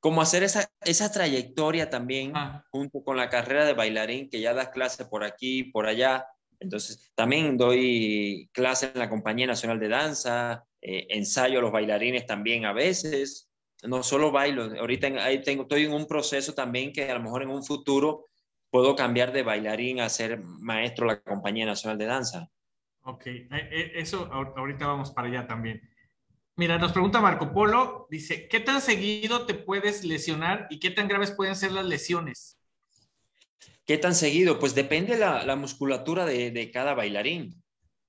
como hacer esa, esa trayectoria también ah. junto con la carrera de bailarín, que ya das clase por aquí, por allá. Entonces, también doy clase en la Compañía Nacional de Danza, eh, ensayo a los bailarines también a veces. No solo bailo, ahorita ahí tengo, estoy en un proceso también que a lo mejor en un futuro puedo cambiar de bailarín a ser maestro de la Compañía Nacional de Danza. Ok, eh, eh, eso ahorita vamos para allá también. Mira, nos pregunta Marco Polo, dice, ¿qué tan seguido te puedes lesionar y qué tan graves pueden ser las lesiones? ¿Qué tan seguido? Pues depende la, la musculatura de, de, cada bailarín.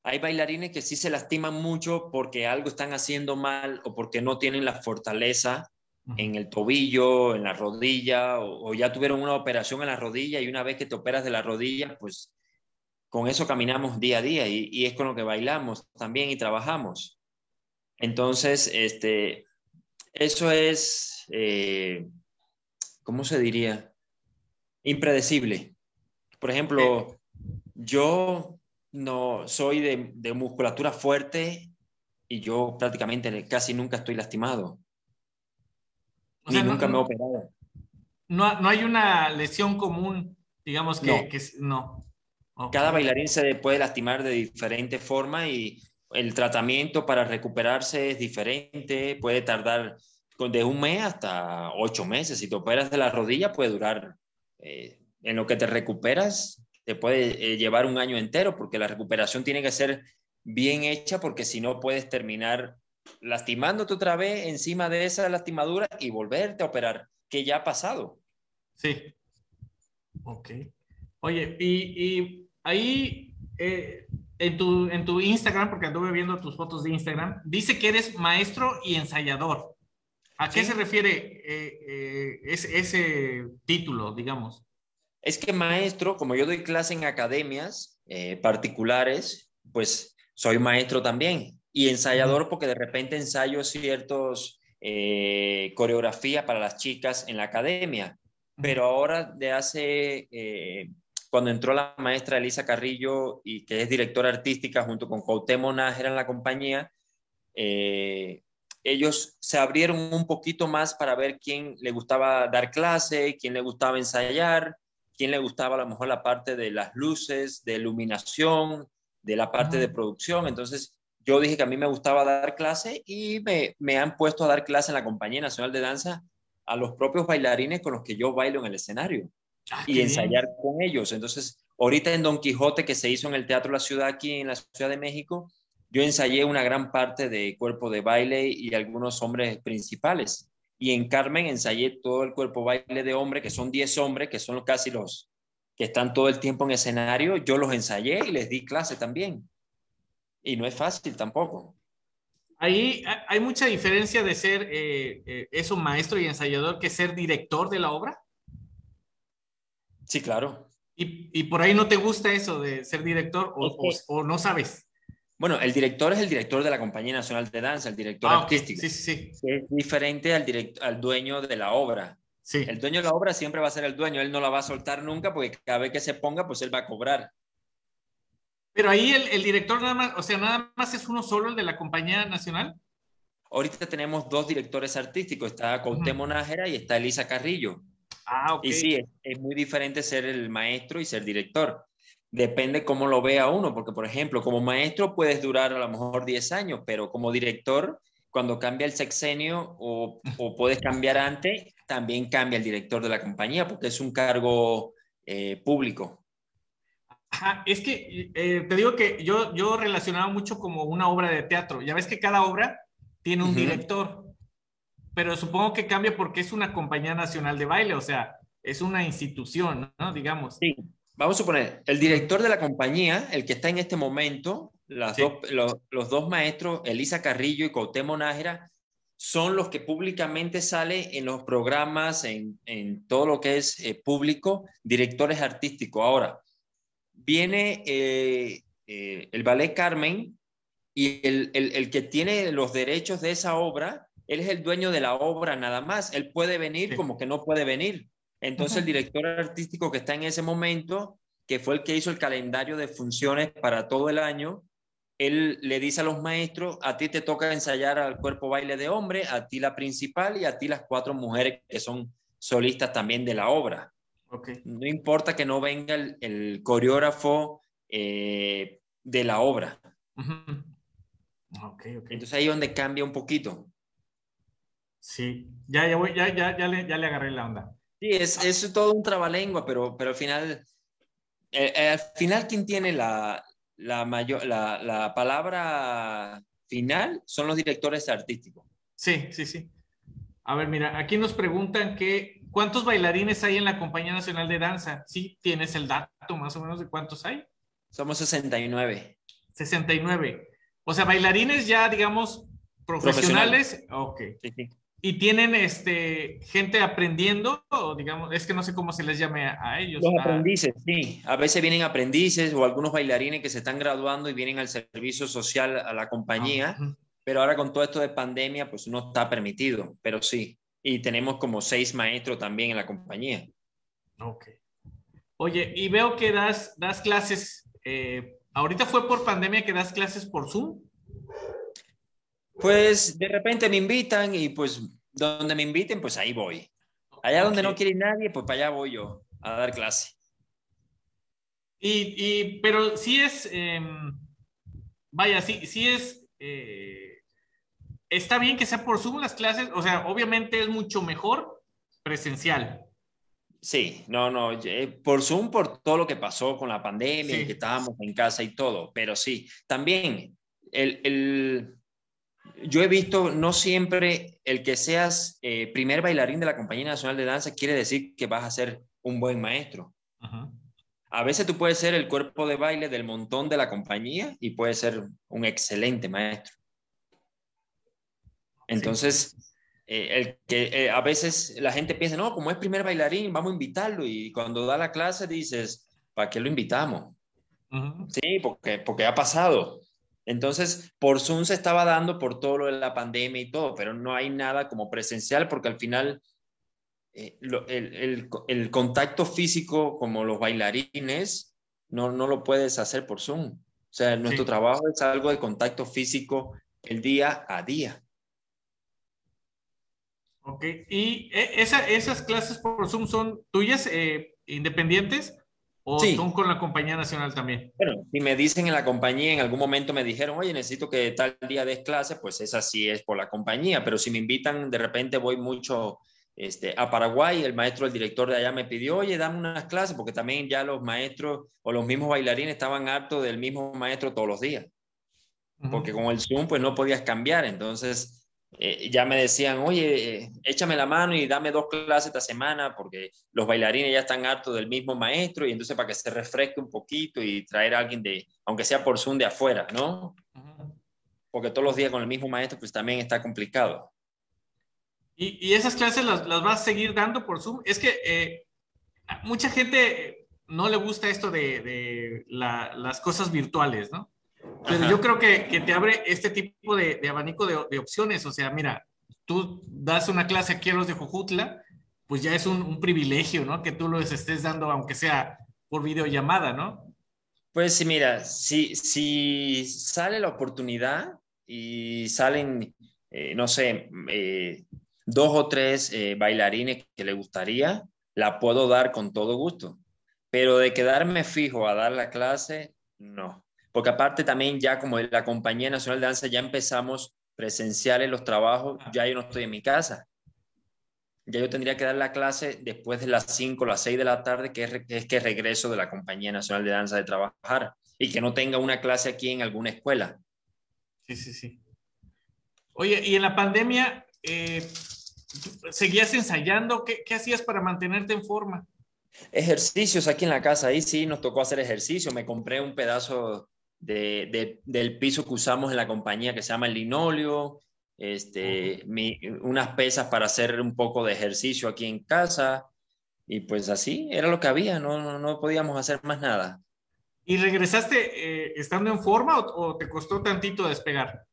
Hay bailarines que sí se lastiman mucho porque algo están haciendo mal o porque no tienen la fortaleza en el tobillo, en la rodilla, o, ya tuvieron una operación en la rodilla y una vez que te operas de la rodilla, pues con eso caminamos día a día y, es con lo que bailamos también y trabajamos. Entonces, este, eso es, eh, ¿cómo se diría? Impredecible. Por ejemplo, yo no soy de, de musculatura fuerte y yo prácticamente casi nunca estoy lastimado nunca me he operado. No, no, hay una lesión común, digamos que no. Cada bailarín se puede lastimar de diferente forma y el tratamiento para recuperarse es diferente, puede tardar de un mes hasta ocho meses. Si te operas de la rodilla puede durar, eh, en lo que te recuperas, te puede eh, llevar un año entero porque la recuperación tiene que ser bien hecha porque si no puedes terminar lastimándote otra vez encima de esa lastimadura y volverte a operar, que ya ha pasado. Sí. Ok. Oye, y, ahí eh, en, tu, en tu Instagram, porque anduve viendo tus fotos de Instagram, dice que eres maestro y ensayador. ¿A qué se refiere eh, eh, ese, ese, título, digamos? Es que maestro, como yo doy clase en academias particulares, pues soy maestro también. Y ensayador porque de repente ensayo ciertos coreografía para las chicas en la academia. Pero ahora de hace cuando entró la maestra Elisa Carrillo, y que es directora artística junto con Cuauhtémoc Nájera en la compañía, eh, ellos se abrieron un poquito más para ver quién le gustaba dar clase, quién le gustaba ensayar, quién le gustaba a lo mejor la parte de las luces, de iluminación, de la parte de producción. Entonces, yo dije que a mí me gustaba dar clase y me, me han puesto a dar clase en la Compañía Nacional de Danza a los propios bailarines con los que yo bailo en el escenario. Ah, y ensayar con ellos. Entonces, ahorita en Don Quijote, que se hizo en el Teatro La Ciudad aquí en la Ciudad de México, yo ensayé una gran parte de cuerpo de baile y algunos hombres principales. Y en Carmen ensayé todo el cuerpo baile de hombre, que son 10 hombres, que son casi los que están todo el tiempo en escenario. Yo los ensayé y les di clase también. Y no es fácil tampoco. Ahí hay mucha diferencia de ser eh, eh, eso maestro y ensayador que ser director de la obra. Sí, claro. ¿Y, por ahí no te gusta eso de ser director o, no sabes? Bueno, el director es el director de la Compañía Nacional de Danza, el director ah, artístico. Sí, sí, sí. Es diferente al, al dueño de la obra. Sí. El dueño de la obra siempre va a ser el dueño, él no la va a soltar nunca porque cada vez que se ponga, pues él va a cobrar. Pero ahí el, director nada más, o sea, nada más es uno solo el de la Compañía Nacional. Ahorita tenemos dos directores artísticos, está Cuauhtémoc Nájera y está Elisa Carrillo. Ah, y sí, es, muy diferente ser el maestro y ser director. Depende cómo lo vea uno, porque por ejemplo, como maestro puedes durar a lo mejor 10 años, pero como director, cuando cambia el sexenio o, puedes cambiar antes, también cambia el director de la compañía, porque es un cargo eh, público. Ajá, es que eh, te digo que yo, yo relacionaba mucho como una obra de teatro. Ya ves que cada obra tiene un director pero supongo que cambia porque es una compañía nacional de baile, o sea, es una institución, ¿no? Digamos. Sí, vamos a suponer, el director de la compañía, el que está en este momento, las dos, los, dos maestros, Elisa Carrillo y Cuauhtémoc Nájera, son los que públicamente salen en los programas, en, en todo lo que es eh, público, directores artísticos. Ahora, viene eh, eh, el Ballet Carmen y el, el, el, que tiene los derechos de esa obra él es el dueño de la obra nada más, él puede venir como que no puede venir. Entonces el director artístico que está en ese momento, que fue el que hizo el calendario de funciones para todo el año, él le dice a los maestros, a ti te toca ensayar al cuerpo baile de hombre, a ti la principal y a ti las cuatro mujeres que son solistas también de la obra. No importa que no venga el, coreógrafo eh, de la obra. Entonces ahí es donde cambia un poquito. Sí, ya, ya, voy, ya, ya, ya, le, ya le agarré la onda. Sí, es, es todo un trabalengua, pero, pero al final, eh, eh, al final, ¿quién tiene la, la, mayor, la, la palabra final? Son los directores artísticos. Sí, sí, sí. A ver, mira, aquí nos preguntan que cuántos bailarines hay en la Compañía Nacional de Danza. ¿Sí tienes el dato más o menos de cuántos hay? Somos 69. 69. O sea, bailarines ya, digamos, profesionales. Ok. Sí, sí y tienen este, gente aprendiendo, o digamos, es que no sé cómo se les llame a, ellos. Los aprendices, sí. A veces vienen aprendices o algunos bailarines que se están graduando y vienen al servicio social a la compañía, pero ahora con todo esto de pandemia, pues no está permitido, pero sí. Y tenemos como seis maestros también en la compañía. Ok. Oye, y veo que das, das clases, eh, ahorita fue por pandemia que das clases por Zoom. Pues de repente me invitan y pues donde me inviten, pues ahí voy. Allá donde no quiere nadie, pues para allá voy yo a dar clase. Y, pero sí es, em, vaya, sí, sí es, eh, está bien que sea por Zoom las clases, o sea, obviamente es mucho mejor presencial. Sí, no, no, eh, por Zoom por todo lo que pasó con la pandemia y que estábamos en casa y todo, pero sí, también el, yo he visto, no siempre el que seas eh, primer bailarín de la Compañía Nacional de Danza quiere decir que vas a ser un buen maestro. A veces tú puedes ser el cuerpo de baile del montón de la compañía y puedes ser un excelente maestro. Entonces, eh, el que eh, a veces la gente piensa, no, como es primer bailarín, vamos a invitarlo y cuando da la clase dices, ¿para qué lo invitamos? Sí, porque, porque ha pasado. Entonces, por Zoom se estaba dando por todo lo de la pandemia y todo, pero no hay nada como presencial porque al final eh, el, contacto físico como los bailarines no, no lo puedes hacer por Zoom. O sea, nuestro trabajo es algo de contacto físico el día a día. Ok, ¿y e, esas clases por Zoom son tuyas, eh, independientes? ¿O son con la compañía nacional también? Bueno, si me dicen en la compañía, en algún momento me dijeron, oye, necesito que tal día des clase, pues esa sí es por la compañía, pero si me invitan, de repente voy mucho este, a Paraguay, el maestro, el director de allá me pidió, oye, dame unas clases, porque también ya los maestros o los mismos bailarines estaban hartos del mismo maestro todos los días, porque con el Zoom pues no podías cambiar, entonces eh, ya me decían, oye, eh, échame la mano y dame dos clases esta semana porque los bailarines ya están hartos del mismo maestro y entonces para que se refresque un poquito y traer a alguien de, aunque sea por Zoom de afuera, ¿no? Porque todos los días con el mismo maestro pues también está complicado. ¿Y, esas clases las, vas a seguir dando por Zoom? Es que eh, mucha gente no le gusta esto de, las cosas virtuales, ¿no? Pero yo creo que, que, te abre este tipo de, de abanico de, de, opciones. O sea, mira, tú das una clase aquí a los de Jojutla, pues ya es un, un, privilegio, ¿no? Que tú los estés dando, aunque sea por videollamada, ¿no? Pues sí, mira, si, si sale la oportunidad y salen, eh, no sé, eh, dos o tres eh, bailarines que le gustaría, la puedo dar con todo gusto. Pero de quedarme fijo a dar la clase, no porque aparte también ya como la Compañía Nacional de Danza ya empezamos presenciales los trabajos, ya yo no estoy en mi casa. Ya yo tendría que dar la clase después de las 5 o las 6 de la tarde, que es, que regreso de la Compañía Nacional de Danza de trabajar y que no tenga una clase aquí en alguna escuela. Sí, sí, sí. Oye, y en la pandemia, eh, ¿seguías ensayando? ¿Qué, ¿Qué hacías para mantenerte en forma? Ejercicios aquí en la casa, ahí sí nos tocó hacer ejercicio. Me compré un pedazo de, del piso que usamos en la compañía que se llama el linóleo, este, unas pesas para hacer un poco de ejercicio aquí en casa y pues así era lo que había, no, no, podíamos hacer más nada. ¿Y regresaste eh, estando en forma o, te costó tantito despegar?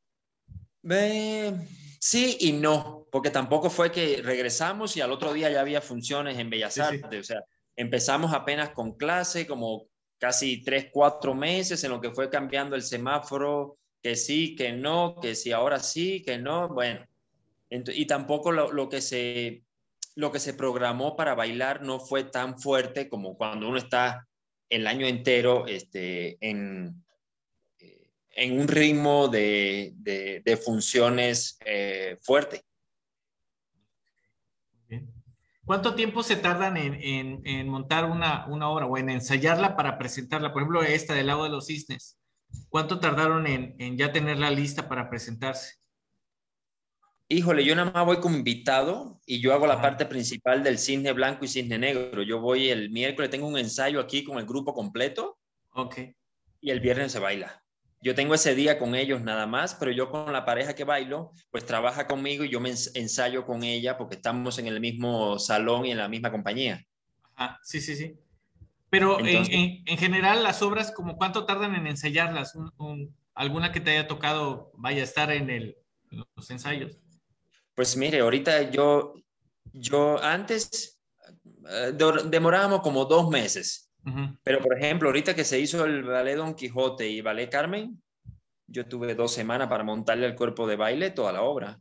sí y no, porque tampoco fue que regresamos y al otro día ya había funciones en Bellas Artes, o sea, empezamos apenas con clase, como casi tres, cuatro meses en lo que fue cambiando el semáforo, que sí, que no, que sí, ahora sí, que no, bueno. Y tampoco lo, que se, lo que se programó para bailar no fue tan fuerte como cuando uno está el año entero este, en, en un ritmo de, de, funciones eh, fuerte. ¿Cuánto tiempo se tardan en, montar una, obra o en ensayarla para presentarla? Por ejemplo, esta del lago de los cisnes. ¿Cuánto tardaron en, ya tenerla lista para presentarse? Híjole, yo nada más voy como invitado y yo hago la parte principal del cisne blanco y cisne negro. Yo voy el miércoles, tengo un ensayo aquí con el grupo completo. Ok. Y el viernes se baila yo tengo ese día con ellos nada más, pero yo con la pareja que bailo, pues trabaja conmigo y yo me ensayo con ella porque estamos en el mismo salón y en la misma compañía. Ajá, sí, sí, sí. Pero en, general, las obras, ¿como cuánto tardan en ensayarlas? ¿Alguna que te haya tocado vaya a estar en, el, los ensayos? Pues mire, ahorita yo, yo antes eh, demorábamos como dos meses pero, por ejemplo, ahorita que se hizo el ballet Don Quijote y ballet Carmen, yo tuve dos semanas para montarle al cuerpo de baile toda la obra.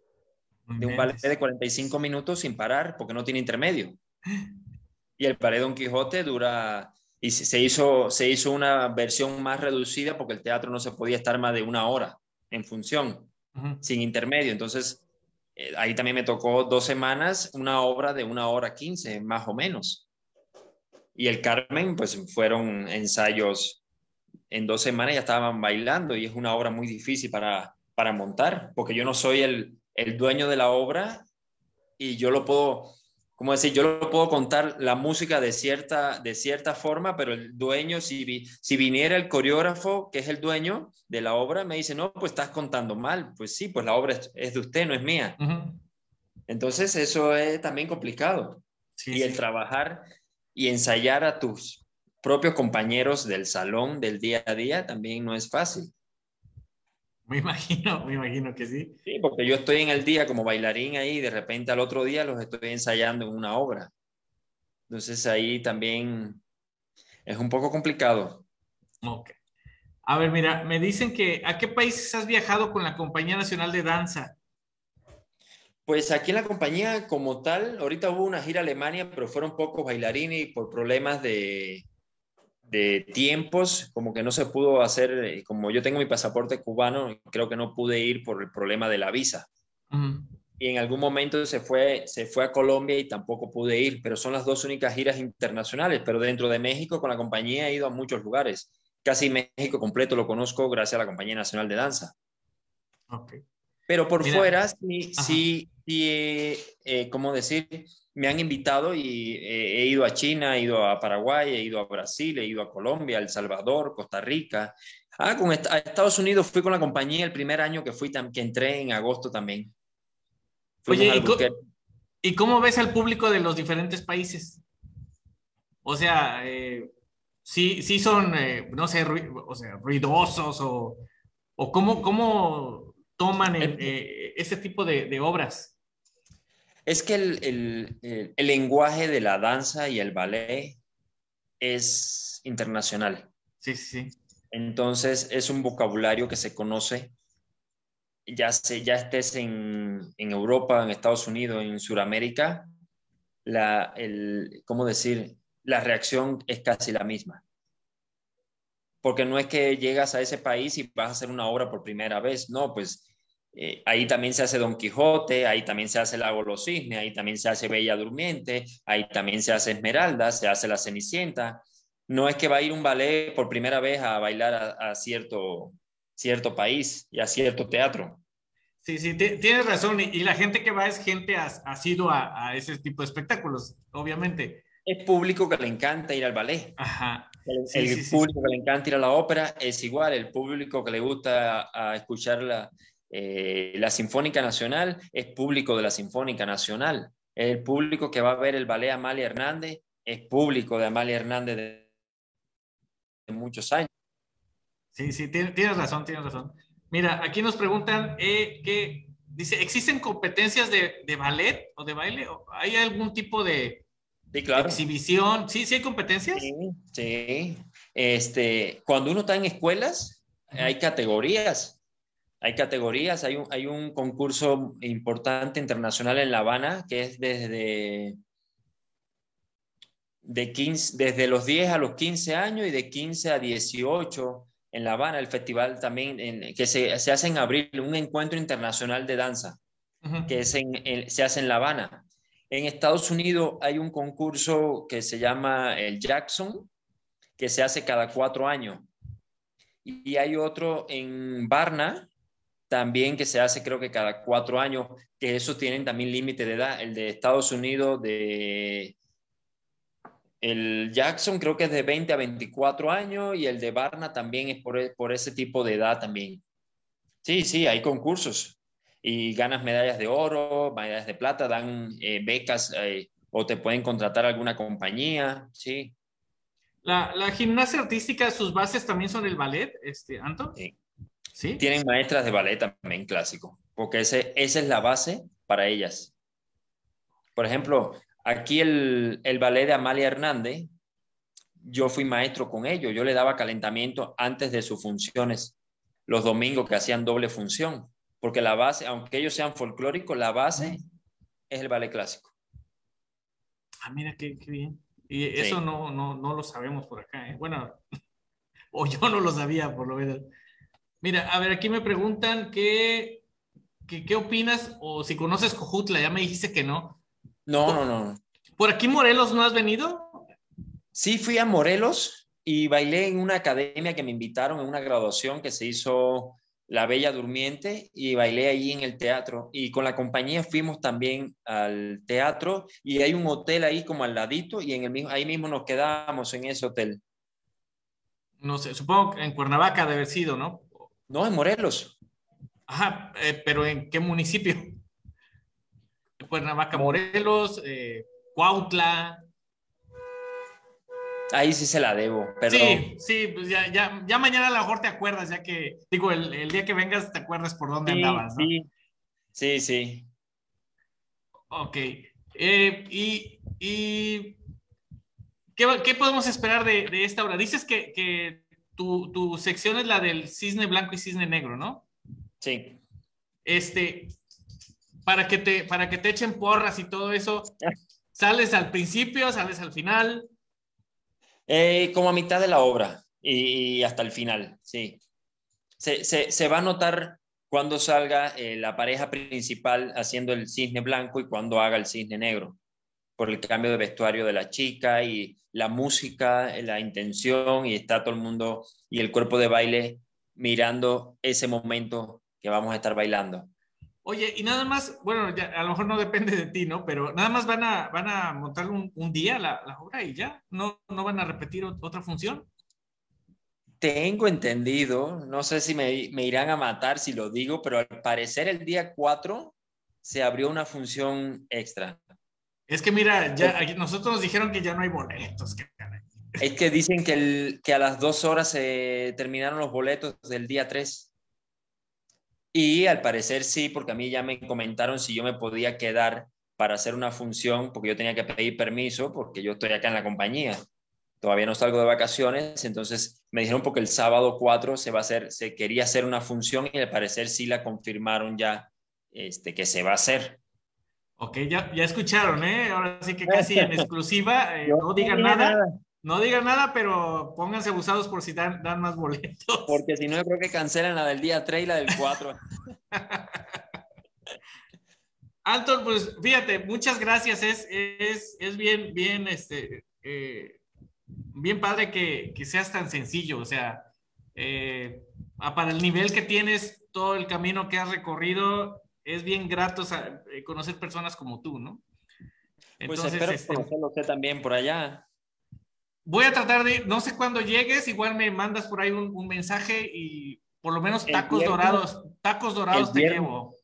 De un ballet de 45 minutos sin parar, porque no tiene intermedio. (gasps) Y el ballet Don Quijote dura... Y se hizo, se hizo una versión más reducida porque el teatro no se podía estar más de una hora en función, sin intermedio. Entonces, eh, ahí también me tocó dos semanas, una obra de una hora quince, más o menos. Y el Carmen, pues fueron ensayos en dos semanas ya estaban bailando y es una obra muy difícil para, para montar, porque yo no soy el, el dueño de la obra y yo lo puedo, como decir, yo lo puedo contar la música de cierta, de cierta forma, pero el dueño, si, si viniera el coreógrafo, que es el dueño de la obra, me dice, no, pues estás contando mal. Pues sí, pues la obra es, de usted, no es mía. Entonces eso es también complicado. y el trabajar y ensayar a tus propios compañeros del salón del día a día también no es fácil. Me imagino, (laughs) me imagino que sí. Sí, porque yo estoy en el día como bailarín ahí y de repente al otro día los estoy ensayando en una obra. Entonces ahí también es un poco complicado. Ok. A ver, mira, me dicen que ¿a qué países has viajado con la Compañía Nacional de Danza? Pues aquí en la compañía como tal, ahorita hubo una gira a Alemania, pero fueron pocos bailarines y por problemas de, de tiempos, como que no se pudo hacer, eh, como yo tengo mi pasaporte cubano, creo que no pude ir por el problema de la visa. Y en algún momento se fue, se fue a Colombia y tampoco pude ir, pero son las dos únicas giras internacionales, pero dentro de México con la compañía he ido a muchos lugares. Casi México completo lo conozco gracias a la Compañía Nacional de Danza. Pero por fuera sí, sí, sí eh, eh, ¿cómo decir? me han invitado y eh, he ido a China, he ido a Paraguay, he ido a Brasil, he ido a Colombia, El Salvador, Costa Rica. Ah, con a Estados Unidos fui con la compañía el primer año que fui, que entré en agosto también. Oye, ¿y cómo, ves al público de los diferentes países? O sea, eh, sí, sí son, eh, no sé, o sea, ruidosos o, o cómo, cómo toman ese tipo de obras. Es que el, lenguaje de la danza y el ballet es internacional. Sí, sí. Entonces es un vocabulario que se conoce, ya, se, ya estés en, Europa, en Estados Unidos, en Sudamérica, la, ¿cómo decir? La reacción es casi la misma. Porque no es que llegas a ese país y vas a hacer una obra por primera vez, no, pues eh, ahí también se hace Don Quijote, ahí también se hace Lago los Cisnes, ahí también se hace Bella Durmiente, ahí también se hace Esmeralda, se hace La Cenicienta. No es que va a ir un ballet por primera vez a bailar a, cierto, cierto país y a cierto teatro. Sí, sí, tienes razón. Y, la gente que va es gente asido a, a ese tipo de espectáculos, obviamente. Es público que le encanta ir al ballet. Ajá. El, público que le encanta ir a la ópera es igual. El público que le gusta a escuchar la, eh, la Sinfónica Nacional es público de la Sinfónica Nacional. El público que va a ver el ballet Amalia Hernández es público de Amalia Hernández de, muchos años. Sí, sí, tienes razón, tienes razón. Mira, aquí nos preguntan eh, que dice, ¿existen competencias de, ballet o de baile? ¿Hay algún tipo de, exhibición? ¿Sí, sí hay competencias? Sí, sí. Este, cuando uno está en escuelas, hay categorías hay categorías, hay un, hay un concurso importante internacional en La Habana que es desde, de 15, desde los 10 a los 15 años y de 15 a 18 en La Habana, el festival también que se, se, hace en abril, un encuentro internacional de danza que es se hace en La Habana. En Estados Unidos hay un concurso que se llama el Jackson, que se hace cada cuatro años. Y hay otro en Varna, también que se hace creo que cada cuatro años, que esos tienen también límite de edad. El de Estados Unidos, de el Jackson creo que es de 20 a 24 años y el de Barna también es por, por ese tipo de edad también. Sí, sí, hay concursos y ganas medallas de oro, medallas de plata, dan eh, becas eh, o te pueden contratar alguna compañía, sí. La, la, gimnasia artística, sus bases también son el ballet, este, Anto. Sí. Tienen maestras de ballet también clásico, porque ese, esa es la base para ellas. Por ejemplo, aquí el, el ballet de Amalia Hernández, yo fui maestro con ellos, yo le daba calentamiento antes de sus funciones, los domingos que hacían doble función, porque la base, aunque ellos sean folclóricos, la base es el ballet clásico. Ah, mira qué, bien. Y eso no, no, no, lo sabemos por acá. ¿eh? Bueno, (laughs) o yo no lo sabía por lo menos. Mira, a ver, aquí me preguntan qué, qué, opinas o si conoces Cojutla, ya me dijiste que no. No, no, no. ¿Por aquí Morelos no has venido? Sí, fui a Morelos y bailé en una academia que me invitaron en una graduación que se hizo La Bella Durmiente y bailé ahí en el teatro. Y con la compañía fuimos también al teatro y hay un hotel ahí como al ladito y en el mismo, ahí mismo nos quedamos en ese hotel. No sé, supongo que en Cuernavaca debe haber sido, ¿no? No, en Morelos. Ajá, eh, pero ¿en qué municipio? (laughs) Cuernavaca, Morelos, eh, Cuautla. Ahí sí se la debo, perdón. Sí, sí, pues ya, ya, ya mañana a lo mejor te acuerdas, ya que, digo, el, el día que vengas te acuerdas por dónde andabas, ¿no? Sí, sí, sí. Ok. Eh, y, y ¿qué, ¿qué, podemos esperar de, de, esta obra? Dices que, que tu, tu, sección es la del cisne blanco y cisne negro, ¿no? Sí. Este, para que te, para que te echen porras y todo eso, (laughs) ¿sales al principio, sales al final? Eh, como a mitad de la obra y, hasta el final, sí. Se, se, se, va a notar cuando salga eh, la pareja principal haciendo el cisne blanco y cuando haga el cisne negro, por el cambio de vestuario de la chica y la música, la intención y está todo el mundo y el cuerpo de baile mirando ese momento que vamos a estar bailando. Oye, y nada más, bueno, ya, a lo mejor no depende de ti, ¿no? Pero nada más van a, van a montar un, un día la, la, obra y ya, ¿No, ¿no van a repetir otra función? Tengo entendido, no sé si me, me, irán a matar si lo digo, pero al parecer el día 4 se abrió una función extra. Es que mira, ya nosotros nos dijeron que ya no hay boletos. Es que dicen que, el, que a las dos horas se terminaron los boletos del día 3. Y al parecer sí, porque a mí ya me comentaron si yo me podía quedar para hacer una función, porque yo tenía que pedir permiso, porque yo estoy acá en la compañía. Todavía no salgo de vacaciones, entonces me dijeron porque el sábado 4 se va a hacer, se quería hacer una función y al parecer sí la confirmaron ya este, que se va a hacer. Ok, ya, ya escucharon, ¿eh? Ahora sí que casi en (laughs) exclusiva, eh, no digan nada. No digan nada, pero pónganse abusados por si dan, dan, más boletos. Porque si no, yo creo que cancelan la del día 3 y la del 4. (laughs) Anton, pues fíjate, muchas gracias. Es, es, es bien, bien, este, eh, bien padre que, que, seas tan sencillo. O sea, eh, para el nivel que tienes, todo el camino que has recorrido, es bien grato eh, conocer personas como tú, ¿no? Entonces, pues espero este, conocerlo usted también por allá. Voy a tratar de, no sé cuándo llegues, igual me mandas por ahí un, un mensaje y por lo menos tacos viernes, dorados, tacos dorados te viernes, llevo.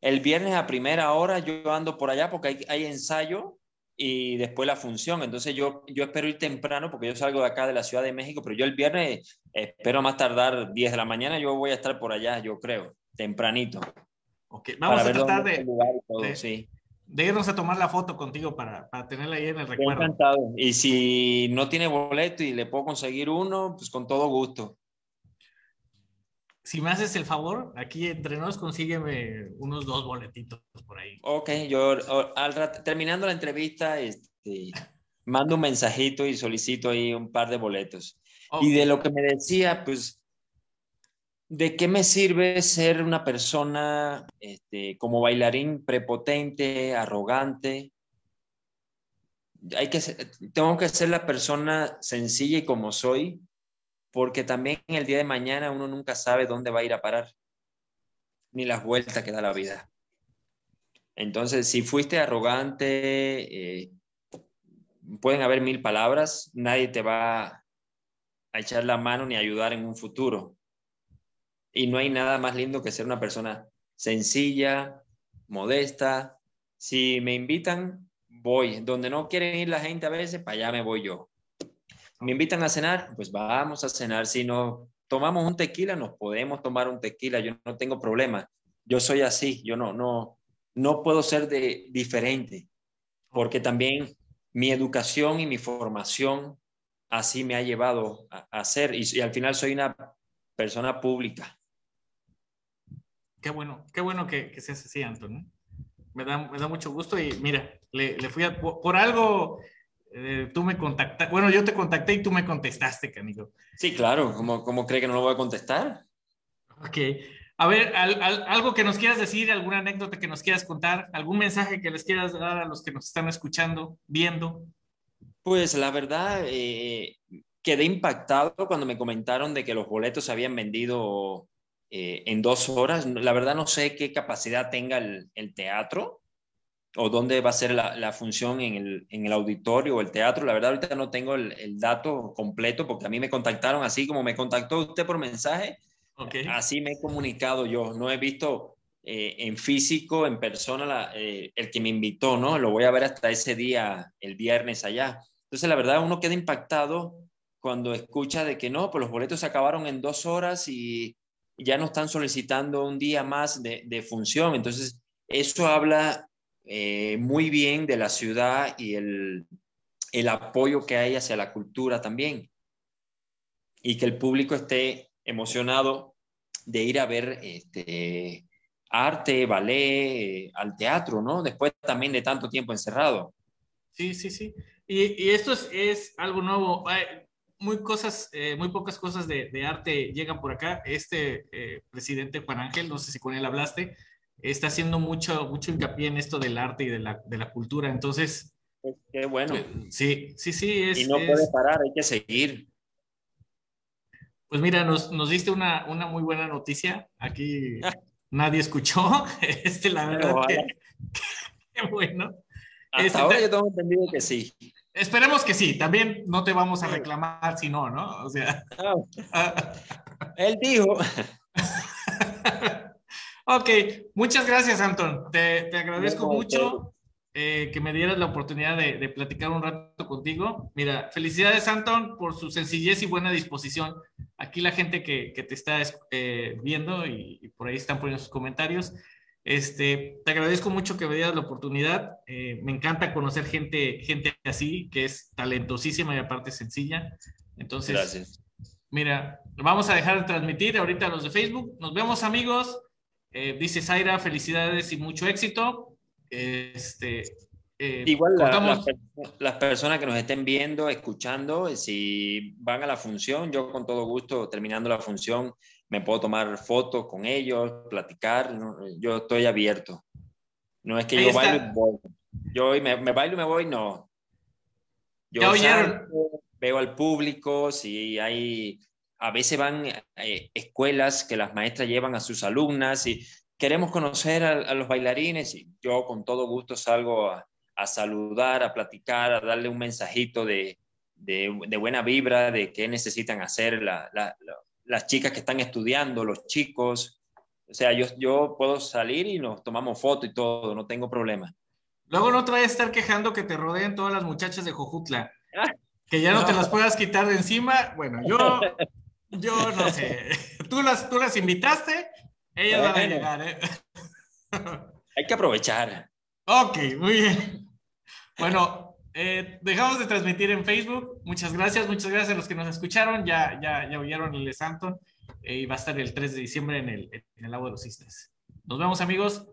El viernes a primera hora yo ando por allá porque hay, hay, ensayo y después la función. Entonces yo, yo espero ir temprano porque yo salgo de acá de la Ciudad de México, pero yo el viernes espero más tardar 10 de la mañana, yo voy a estar por allá, yo creo, tempranito. Ok, vamos a tratar de, todo, de, sí de irnos a tomar la foto contigo para, para tenerla ahí en el recuerdo. Encantado. Y si no tiene boleto y le puedo conseguir uno, pues con todo gusto. Si me haces el favor, aquí entre nos consígueme unos dos boletitos por ahí. Ok, yo al terminando la entrevista, este, mando un mensajito y solicito ahí un par de boletos. Okay. Y de lo que me decía, pues ¿De qué me sirve ser una persona este, como bailarín prepotente, arrogante? Hay que ser, tengo que ser la persona sencilla y como soy, porque también el día de mañana uno nunca sabe dónde va a ir a parar, ni las vueltas que da la vida. Entonces, si fuiste arrogante, eh, pueden haber mil palabras, nadie te va a echar la mano ni ayudar en un futuro y no hay nada más lindo que ser una persona sencilla, modesta. Si me invitan, voy. Donde no quieren ir la gente a veces, para allá me voy yo. Me invitan a cenar, pues vamos a cenar. Si no tomamos un tequila, nos podemos tomar un tequila. Yo no tengo problema. Yo soy así. Yo no, no, no puedo ser de diferente, porque también mi educación y mi formación así me ha llevado a, a ser. Y, y al final soy una persona pública. Qué bueno, qué bueno que, que seas así, Antonio. Me da, me da mucho gusto y mira, le, le fui a, por, por algo, eh, tú me contactaste, bueno, yo te contacté y tú me contestaste, Canigo. Sí, claro, ¿cómo, cómo cree que no lo voy a contestar? Ok, a ver, al, al, algo que nos quieras decir, alguna anécdota que nos quieras contar, algún mensaje que les quieras dar a los que nos están escuchando, viendo. Pues la verdad, eh, quedé impactado cuando me comentaron de que los boletos se habían vendido eh, en dos horas. La verdad no sé qué capacidad tenga el, teatro o dónde va a ser la, función en el, en el, auditorio o el teatro. La verdad ahorita no tengo el, dato completo porque a mí me contactaron así como me contactó usted por mensaje. Así me he comunicado yo. No he visto eh, en físico, en persona, eh, el que me invitó, ¿no? Lo voy a ver hasta ese día, el viernes allá. Entonces, la verdad, uno queda impactado cuando escucha de que no, pues los boletos se acabaron en dos horas y ya no están solicitando un día más de, función. Entonces, eso habla eh, muy bien de la ciudad y el, el apoyo que hay hacia la cultura también. Y que el público esté emocionado de ir a ver este, arte, ballet, al teatro, ¿no? Después también de tanto tiempo encerrado. Sí, sí, sí. Y, esto es, algo nuevo. Muy, cosas, eh, muy pocas cosas de, arte llegan por acá. Este eh, presidente Juan Ángel, no sé si con él hablaste, está haciendo mucho, mucho hincapié en esto del arte y de la, de la cultura. Entonces... Pues, qué bueno. Eh, sí, sí, sí. Es, y no puede parar, hay que seguir. Pues mira, nos, nos diste una, una muy buena noticia. Aquí (laughs) nadie escuchó. (laughs) Este, la verdad que, (laughs) bueno. Hasta este, ahora yo tengo entendido que sí. Esperemos que sí. También no te vamos a reclamar si no, ¿no? O sea. él dijo. (laughs) ok, muchas gracias, Anton. Te, te agradezco mucho. Eh, que me dieras la oportunidad de, platicar un rato contigo. Mira, felicidades, Anton, por su sencillez y buena disposición. Aquí la gente que, te está eh, viendo y, por ahí están poniendo sus comentarios. Este, te agradezco mucho que me dieras la oportunidad. Eh, me encanta conocer gente, gente así, que es talentosísima y aparte sencilla. Entonces, Gracias. mira, vamos a dejar de transmitir ahorita a los de Facebook. Nos vemos, amigos. dice Zaira, felicidades y mucho éxito. Este, eh, Igual las personas que nos estén viendo, escuchando, si van a la función, yo con todo gusto, terminando la función, me puedo tomar fotos con ellos, platicar, yo estoy abierto. No es que yo bailo y voy. Yo me, me, bailo y me voy, no. Yo veo al público, si hay, a veces van eh, escuelas que las maestras llevan a sus alumnas y queremos conocer a, los bailarines y yo con todo gusto salgo a, saludar, a platicar, a darle un mensajito de, buena vibra, de qué necesitan hacer las chicas que están estudiando, los chicos. O sea, yo, yo puedo salir y nos tomamos foto y todo, no tengo problema. Luego no te vayas a estar quejando que te rodeen todas las muchachas de Jojutla. que ya no, te las puedas quitar de encima. Bueno, yo, (laughs) yo no sé. Tú las, tú las invitaste, ella va a llegar, ¿eh? Hay que aprovechar. (laughs) Ok, muy bien. Bueno, eh, dejamos de transmitir en Facebook. Muchas gracias, muchas gracias a los que nos escucharon. Ya, ya, ya oyeron el de Santon. Eh, y va a estar el 3 de diciembre en el, en el Agua de los Cisnes. Nos vemos, amigos.